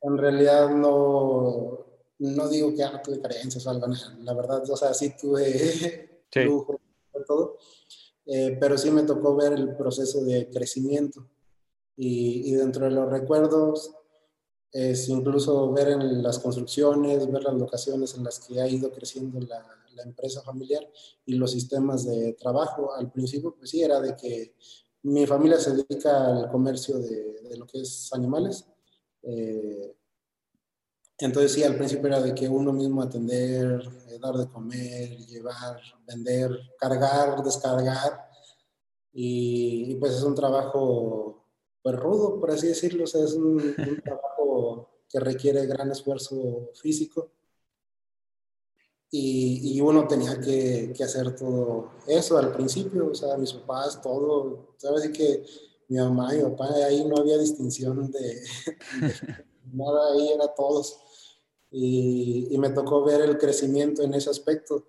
en realidad no, no digo que ah, tuve carencias o algo, la verdad, o sea, sí tuve sí. lujo y todo, eh, pero sí me tocó ver el proceso de crecimiento y, y dentro de los recuerdos es incluso ver en las construcciones, ver las locaciones en las que ha ido creciendo la, la empresa familiar y los sistemas de trabajo. Al principio, pues sí, era de que mi familia se dedica al comercio de, de lo que es animales eh, Entonces sí, al principio era de que uno mismo atender, eh, dar de comer, llevar, vender, cargar, descargar. Y, y pues es un trabajo pues rudo, por así decirlo. O sea, es un, un trabajo que requiere gran esfuerzo físico. Y, y uno tenía que, que, hacer todo eso al principio, o sea, mis papás, todo, sabes que mi mamá y mi papá, ahí no había distinción de, de nada, ahí era todos. Y, y, me tocó ver el crecimiento en ese aspecto.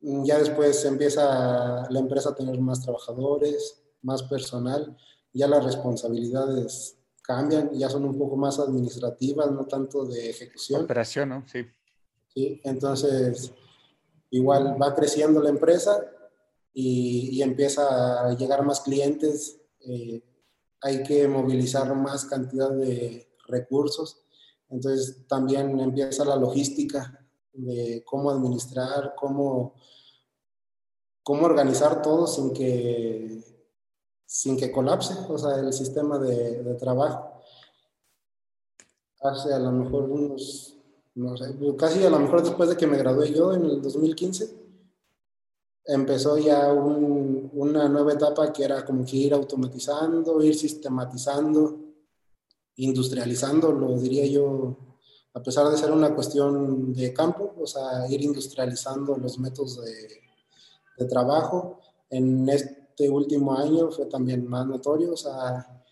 Ya después empieza la empresa a tener más trabajadores, más personal, ya las responsabilidades cambian, ya son un poco más administrativas, no tanto de ejecución. Operación, ¿no? Sí. Sí, entonces igual va creciendo la empresa y, y empieza a llegar más clientes, eh, hay que movilizar más cantidad de recursos, entonces también empieza la logística de cómo administrar, cómo, cómo organizar todo sin que, sin que colapse, o sea, el sistema de, de trabajo. Hace a lo mejor unos no sé, casi a lo mejor después de que me gradué yo en el 2015, empezó ya un, una nueva etapa que era como que ir automatizando, ir sistematizando, industrializando, lo diría yo, a pesar de ser una cuestión de campo, o sea, ir industrializando los métodos de, de trabajo. En este último año fue también más notorio, o sea,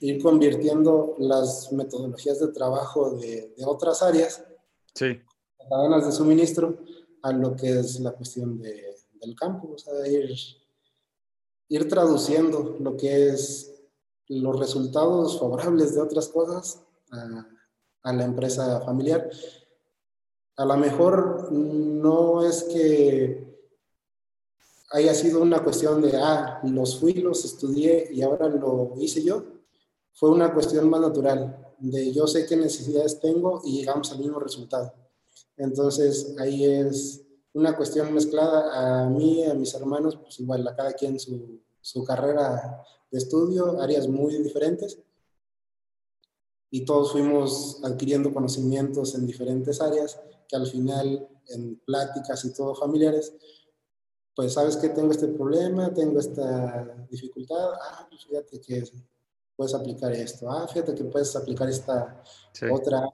ir convirtiendo las metodologías de trabajo de, de otras áreas, sí. cadenas de suministro, a lo que es la cuestión de, del campo, o sea, ir, ir traduciendo lo que es los resultados favorables de otras cosas a, a la empresa familiar. A lo mejor no es que haya sido una cuestión de, ah, los fui, los estudié y ahora lo hice yo, fue una cuestión más natural, de yo sé qué necesidades tengo y llegamos al mismo resultado. Entonces ahí es una cuestión mezclada a mí, a mis hermanos, pues igual a cada quien su, su carrera de estudio, áreas muy diferentes. Y todos fuimos adquiriendo conocimientos en diferentes áreas que al final en pláticas y todo familiares, pues sabes que tengo este problema, tengo esta dificultad, ah, pues fíjate que puedes aplicar esto, ah, fíjate que puedes aplicar esta sí. otra.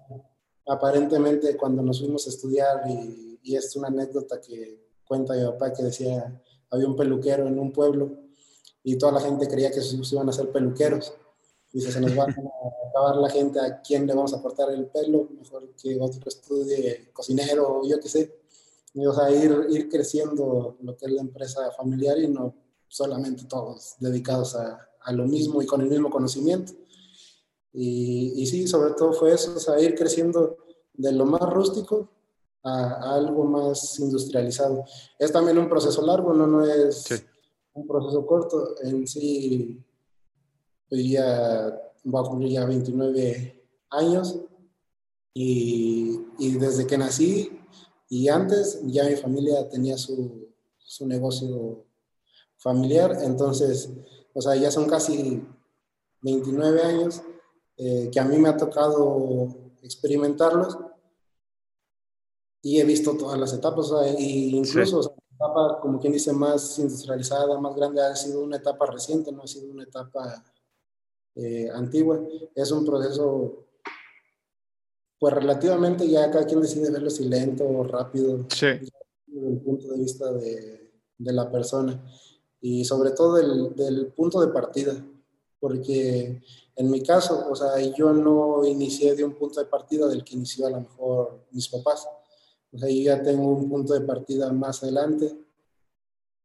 Aparentemente cuando nos fuimos a estudiar, y, y, es una anécdota que cuenta mi papá que decía, había un peluquero en un pueblo y toda la gente creía que hijos iban a ser peluqueros. Dice, se nos va a acabar la gente a quién le vamos a cortar el pelo, mejor que otro estudie cocinero o yo qué sé. O sea, ir, ir creciendo lo que es la empresa familiar y no solamente todos dedicados a, a lo mismo y con el mismo conocimiento. Y, y, sí, sobre todo fue eso, o sea, ir creciendo de lo más rústico a, a, algo más industrializado. Es también un proceso largo, no, no es sí. un proceso corto. En sí, pues ya va a cumplir ya 29 años y, y, desde que nací y antes ya mi familia tenía su, su negocio familiar, entonces o sea, ya son casi 29 años eh, que a mí me ha tocado experimentarlos y he visto todas las etapas, o sea, y incluso sí. o sea, la etapa, como quien dice, más industrializada, más grande, ha sido una etapa reciente, no ha sido una etapa eh, antigua. Es un proceso, pues relativamente ya cada quien decide verlo si lento o rápido, sí. desde el punto de vista de, de la persona y sobre todo del, del, punto de partida, porque en mi caso, o sea, yo no inicié de un punto de partida del que inició a lo mejor mis papás. O sea, yo ya tengo un punto de partida más adelante.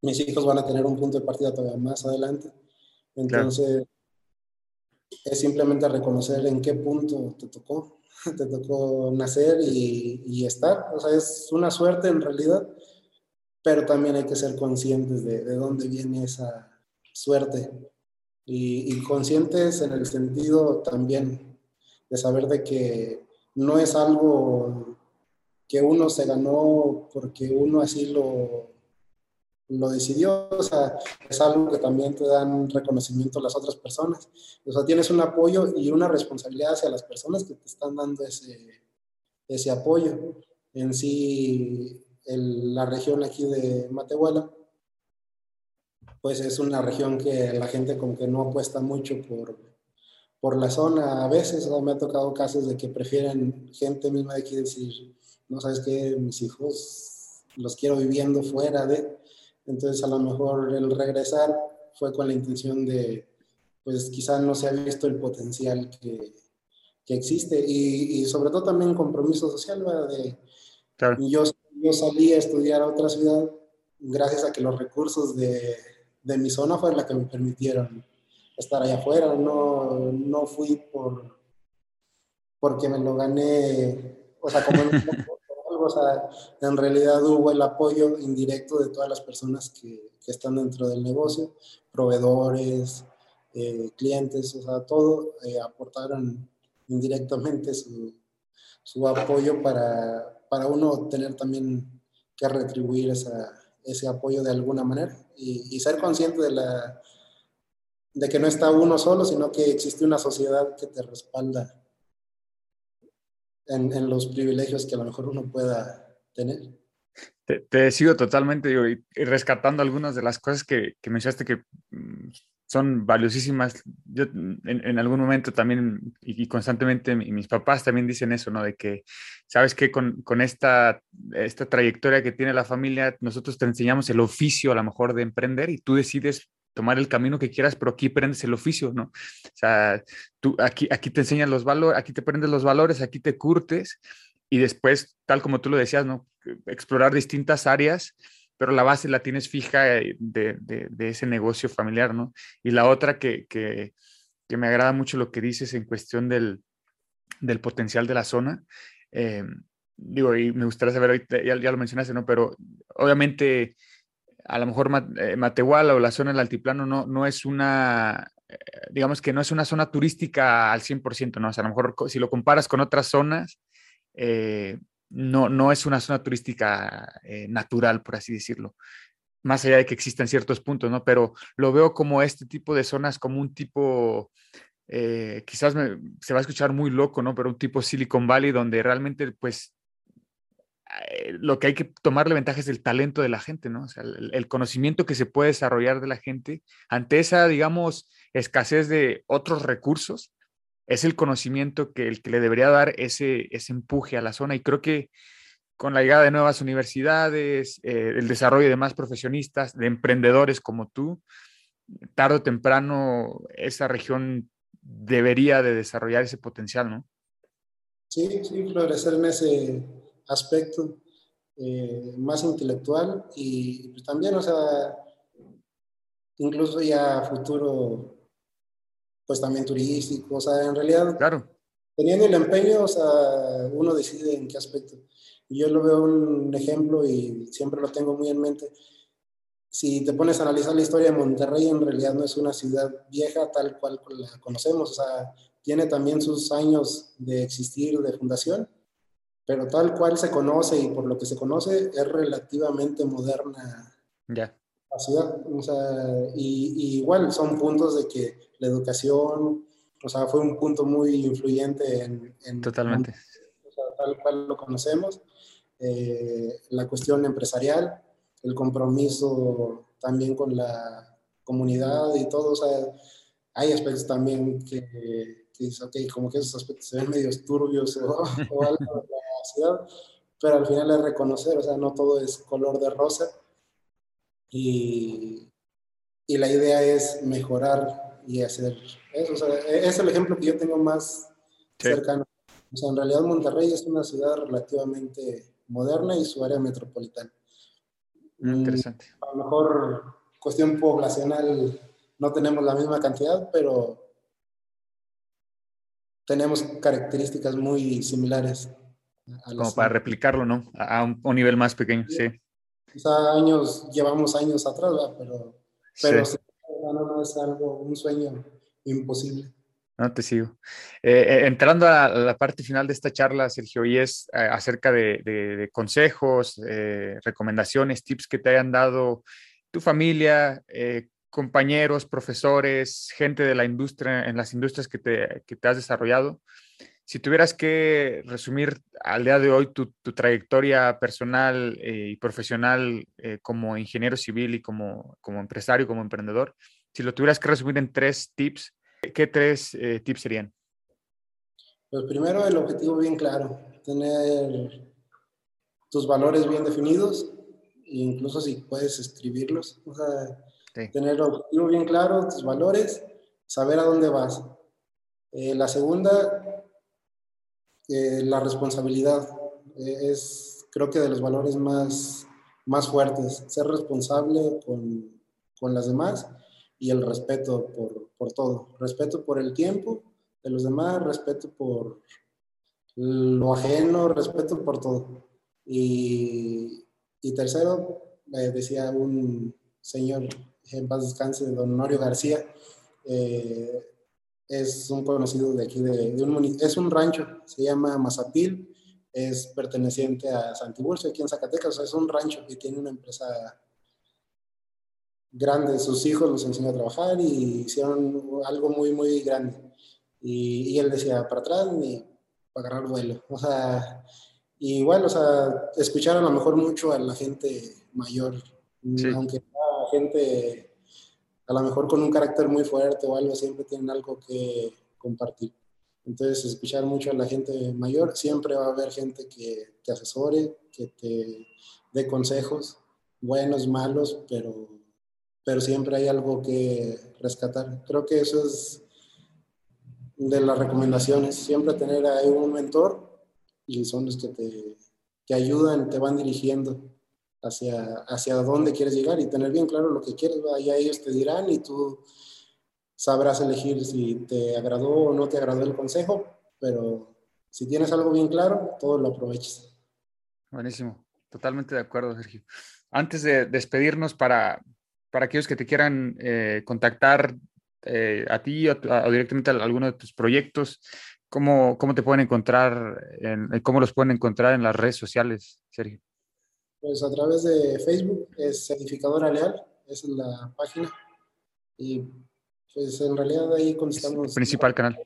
Mis hijos van a tener un punto de partida todavía más adelante. Entonces, claro. es simplemente reconocer en qué punto te tocó. Te tocó nacer y, estar. O sea, es una suerte en realidad pero también hay que ser conscientes de, de dónde viene esa suerte y, y, conscientes en el sentido también de saber de que no es algo que uno se ganó porque uno así lo, lo decidió, o sea, es algo que también te dan reconocimiento las otras personas. O sea, tienes un apoyo y una responsabilidad hacia las personas que te están dando ese, ese apoyo. En sí, el, la región aquí de Matehuala, pues es una región que la gente como que no apuesta mucho por, por la zona a veces, me ha tocado casos de que prefieren gente misma de aquí decir, no sabes qué, mis hijos los quiero viviendo fuera de, entonces a lo mejor el regresar fue con la intención de, pues quizás no se ha visto el potencial que, que existe y, y, sobre todo también compromiso social, ¿verdad? De, Claro. yo, yo salí a estudiar a otra ciudad gracias a que los recursos de, de mi zona fueron los que me permitieron estar allá afuera. No, no fui por porque me lo gané, o sea, como o sea, en realidad hubo el apoyo indirecto de todas las personas que, que están dentro del negocio, proveedores, eh, clientes, o sea, todo eh, aportaron indirectamente su, su apoyo para, para uno tener también que retribuir esa, ese apoyo de alguna manera y, y, ser consciente de, la, de que no está uno solo, sino que existe una sociedad que te respalda en, en los privilegios que a lo mejor uno pueda tener. Te, te sigo totalmente y, rescatando algunas de las cosas que, que mencionaste que mm, son valiosísimas. Yo en, en, algún momento también y, y constantemente mi, mis papás también dicen eso, ¿no? De que, ¿sabes qué? Con, con esta, esta trayectoria que tiene la familia, nosotros te enseñamos el oficio a lo mejor de emprender y tú decides tomar el camino que quieras, pero aquí aprendes el oficio, ¿no? O sea, tú aquí, aquí te enseñan los valores, aquí te aprendes los valores, aquí te curtes y después, tal como tú lo decías, ¿no? Explorar distintas áreas pero la base la tienes fija de, de, de ese negocio familiar, ¿no? Y la otra que, que, que, me agrada mucho lo que dices en cuestión del, del potencial de la zona, eh, digo, y me gustaría saber, ya, ya, lo mencionaste, ¿no? Pero obviamente, a lo mejor Matehuala o la zona del altiplano no, no es una, eh, digamos que no es una zona turística al 100%, ¿no? O sea, a lo mejor si lo comparas con otras zonas, eh, no, no es una zona turística eh, natural, por así decirlo, más allá de que existan ciertos puntos, ¿no? Pero lo veo como este tipo de zonas, como un tipo, eh, quizás me, se va a escuchar muy loco, ¿no? Pero un tipo Silicon Valley donde realmente, pues, eh, lo que hay que tomarle ventaja es el talento de la gente, ¿no? O sea, el, el conocimiento que se puede desarrollar de la gente ante esa, digamos, escasez de otros recursos es el conocimiento que, el que le debería dar ese, ese empuje a la zona. Y creo que con la llegada de nuevas universidades, eh, el desarrollo de más profesionistas, de emprendedores como tú, tarde o temprano esa región debería de desarrollar ese potencial, ¿no? Sí, sí, florecer en ese aspecto eh, más intelectual y pues, también, o sea, incluso ya futuro pues también turístico, o sea, en realidad, claro. teniendo el empeño, o sea, uno decide en qué aspecto. Y yo lo veo un ejemplo y siempre lo tengo muy en mente. Si te pones a analizar la historia de Monterrey, en realidad no es una ciudad vieja tal cual la conocemos, o sea, tiene también sus años de existir, de fundación, pero tal cual se conoce y por lo que se conoce es relativamente moderna. Ya. La ciudad, o sea, y, y, igual son puntos de que la educación, o sea, fue un punto muy influyente en... en Totalmente. En, o sea, tal cual lo conocemos, eh, la cuestión empresarial, el compromiso también con la comunidad y todo, o sea, hay aspectos también que, que dices, ok, como que esos aspectos se ven medios turbios o, o algo de la ciudad, pero al final es reconocer, o sea, no todo es color de rosa, y, y, la idea es mejorar y hacer eso. O sea, es el ejemplo que yo tengo más sí. cercano. O sea, en realidad Monterrey es una ciudad relativamente moderna y su área metropolitana. Interesante. A lo mejor cuestión poblacional no tenemos la misma cantidad, pero tenemos características muy similares. Como para replicarlo, ¿no? A un, un nivel más pequeño, sí. sí quizá años, llevamos años atrás, ¿verdad? pero, pero sí. no, no, es algo, un sueño imposible. No, te sigo. Eh, entrando a la parte final de esta charla, Sergio, y es eh, acerca de, de, de consejos, eh, recomendaciones, tips que te hayan dado tu familia, eh, compañeros, profesores, gente de la industria, en las industrias que te, que te has desarrollado. Si tuvieras que resumir al día de hoy tu, tu trayectoria personal eh, y profesional eh, como ingeniero civil y como, como empresario, como emprendedor, si lo tuvieras que resumir en tres tips, ¿qué tres eh, tips serían? Pues primero el objetivo bien claro, tener tus valores bien definidos, incluso si puedes escribirlos, sí. tener el objetivo bien claro, tus valores, saber a dónde vas. Eh, la segunda, eh, la responsabilidad, eh, es creo que de los valores más, más fuertes, ser responsable con, con las demás y el respeto por, por todo, respeto por el tiempo de los demás, respeto por lo ajeno, respeto por todo. Y, y tercero, eh, decía un señor, en paz descanse, don Honorio García, eh, es un conocido de aquí, de, de, un, es un rancho, se llama Mazapil, es perteneciente a Santiburcio, aquí en Zacatecas, o sea, es un rancho y tiene una empresa grande, sus hijos los enseñó a trabajar y hicieron algo muy, muy grande. Y, y él decía, para atrás ni para agarrar vuelo. O sea, y bueno, o sea, escuchar a lo mejor mucho a la gente mayor, sí. aunque gente a lo mejor con un carácter muy fuerte o algo, siempre tienen algo que compartir. Entonces, escuchar mucho a la gente mayor, siempre va a haber gente que te asesore, que te dé consejos, buenos, malos, pero, pero siempre hay algo que rescatar. Creo que eso es de las recomendaciones, siempre tener ahí un mentor y son los que te, te ayudan, te van dirigiendo hacia, hacia dónde quieres llegar y tener bien claro lo que quieres. Ya ellos te dirán y tú sabrás elegir si te agradó o no te agradó el consejo, pero si tienes algo bien claro, todo lo aprovechas. Buenísimo, totalmente de acuerdo, Sergio. Antes de despedirnos, para, para aquellos que te quieran eh, contactar eh, a ti o, o, directamente a alguno de tus proyectos, ¿Cómo, ¿Cómo te pueden encontrar, en, cómo los pueden encontrar en las redes sociales, Sergio? Pues a través de Facebook, es Certificadora Leal, esa es la página. Y pues en realidad ahí contestamos. El principal canal.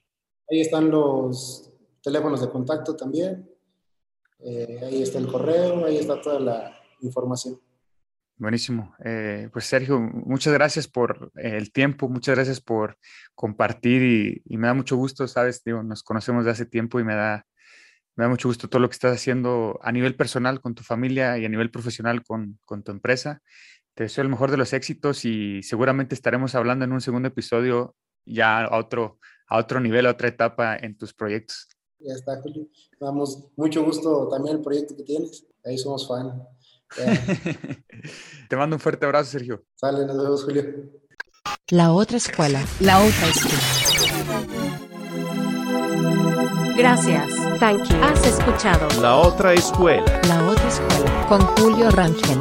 Ahí están los teléfonos de contacto también. Eh, ahí está el correo, ahí está toda la información. Buenísimo. Eh, pues Sergio, muchas gracias por el tiempo, muchas gracias por compartir y, y, me da mucho gusto, sabes, digo, nos conocemos de hace tiempo y me da, me da mucho gusto todo lo que estás haciendo a nivel personal con tu familia y a nivel profesional con, con tu empresa. Te deseo el mejor de los éxitos y seguramente estaremos hablando en un segundo episodio ya a otro, a otro nivel, a otra etapa en tus proyectos. Ya está, Julio. Damos mucho gusto también el proyecto que tienes. Ahí somos fan. Te mando un fuerte abrazo, Sergio. Sale, nos vemos, Julio. La otra escuela. La otra escuela. Gracias. Thank you. Has escuchado La otra escuela. La otra escuela. Con Julio Rangel.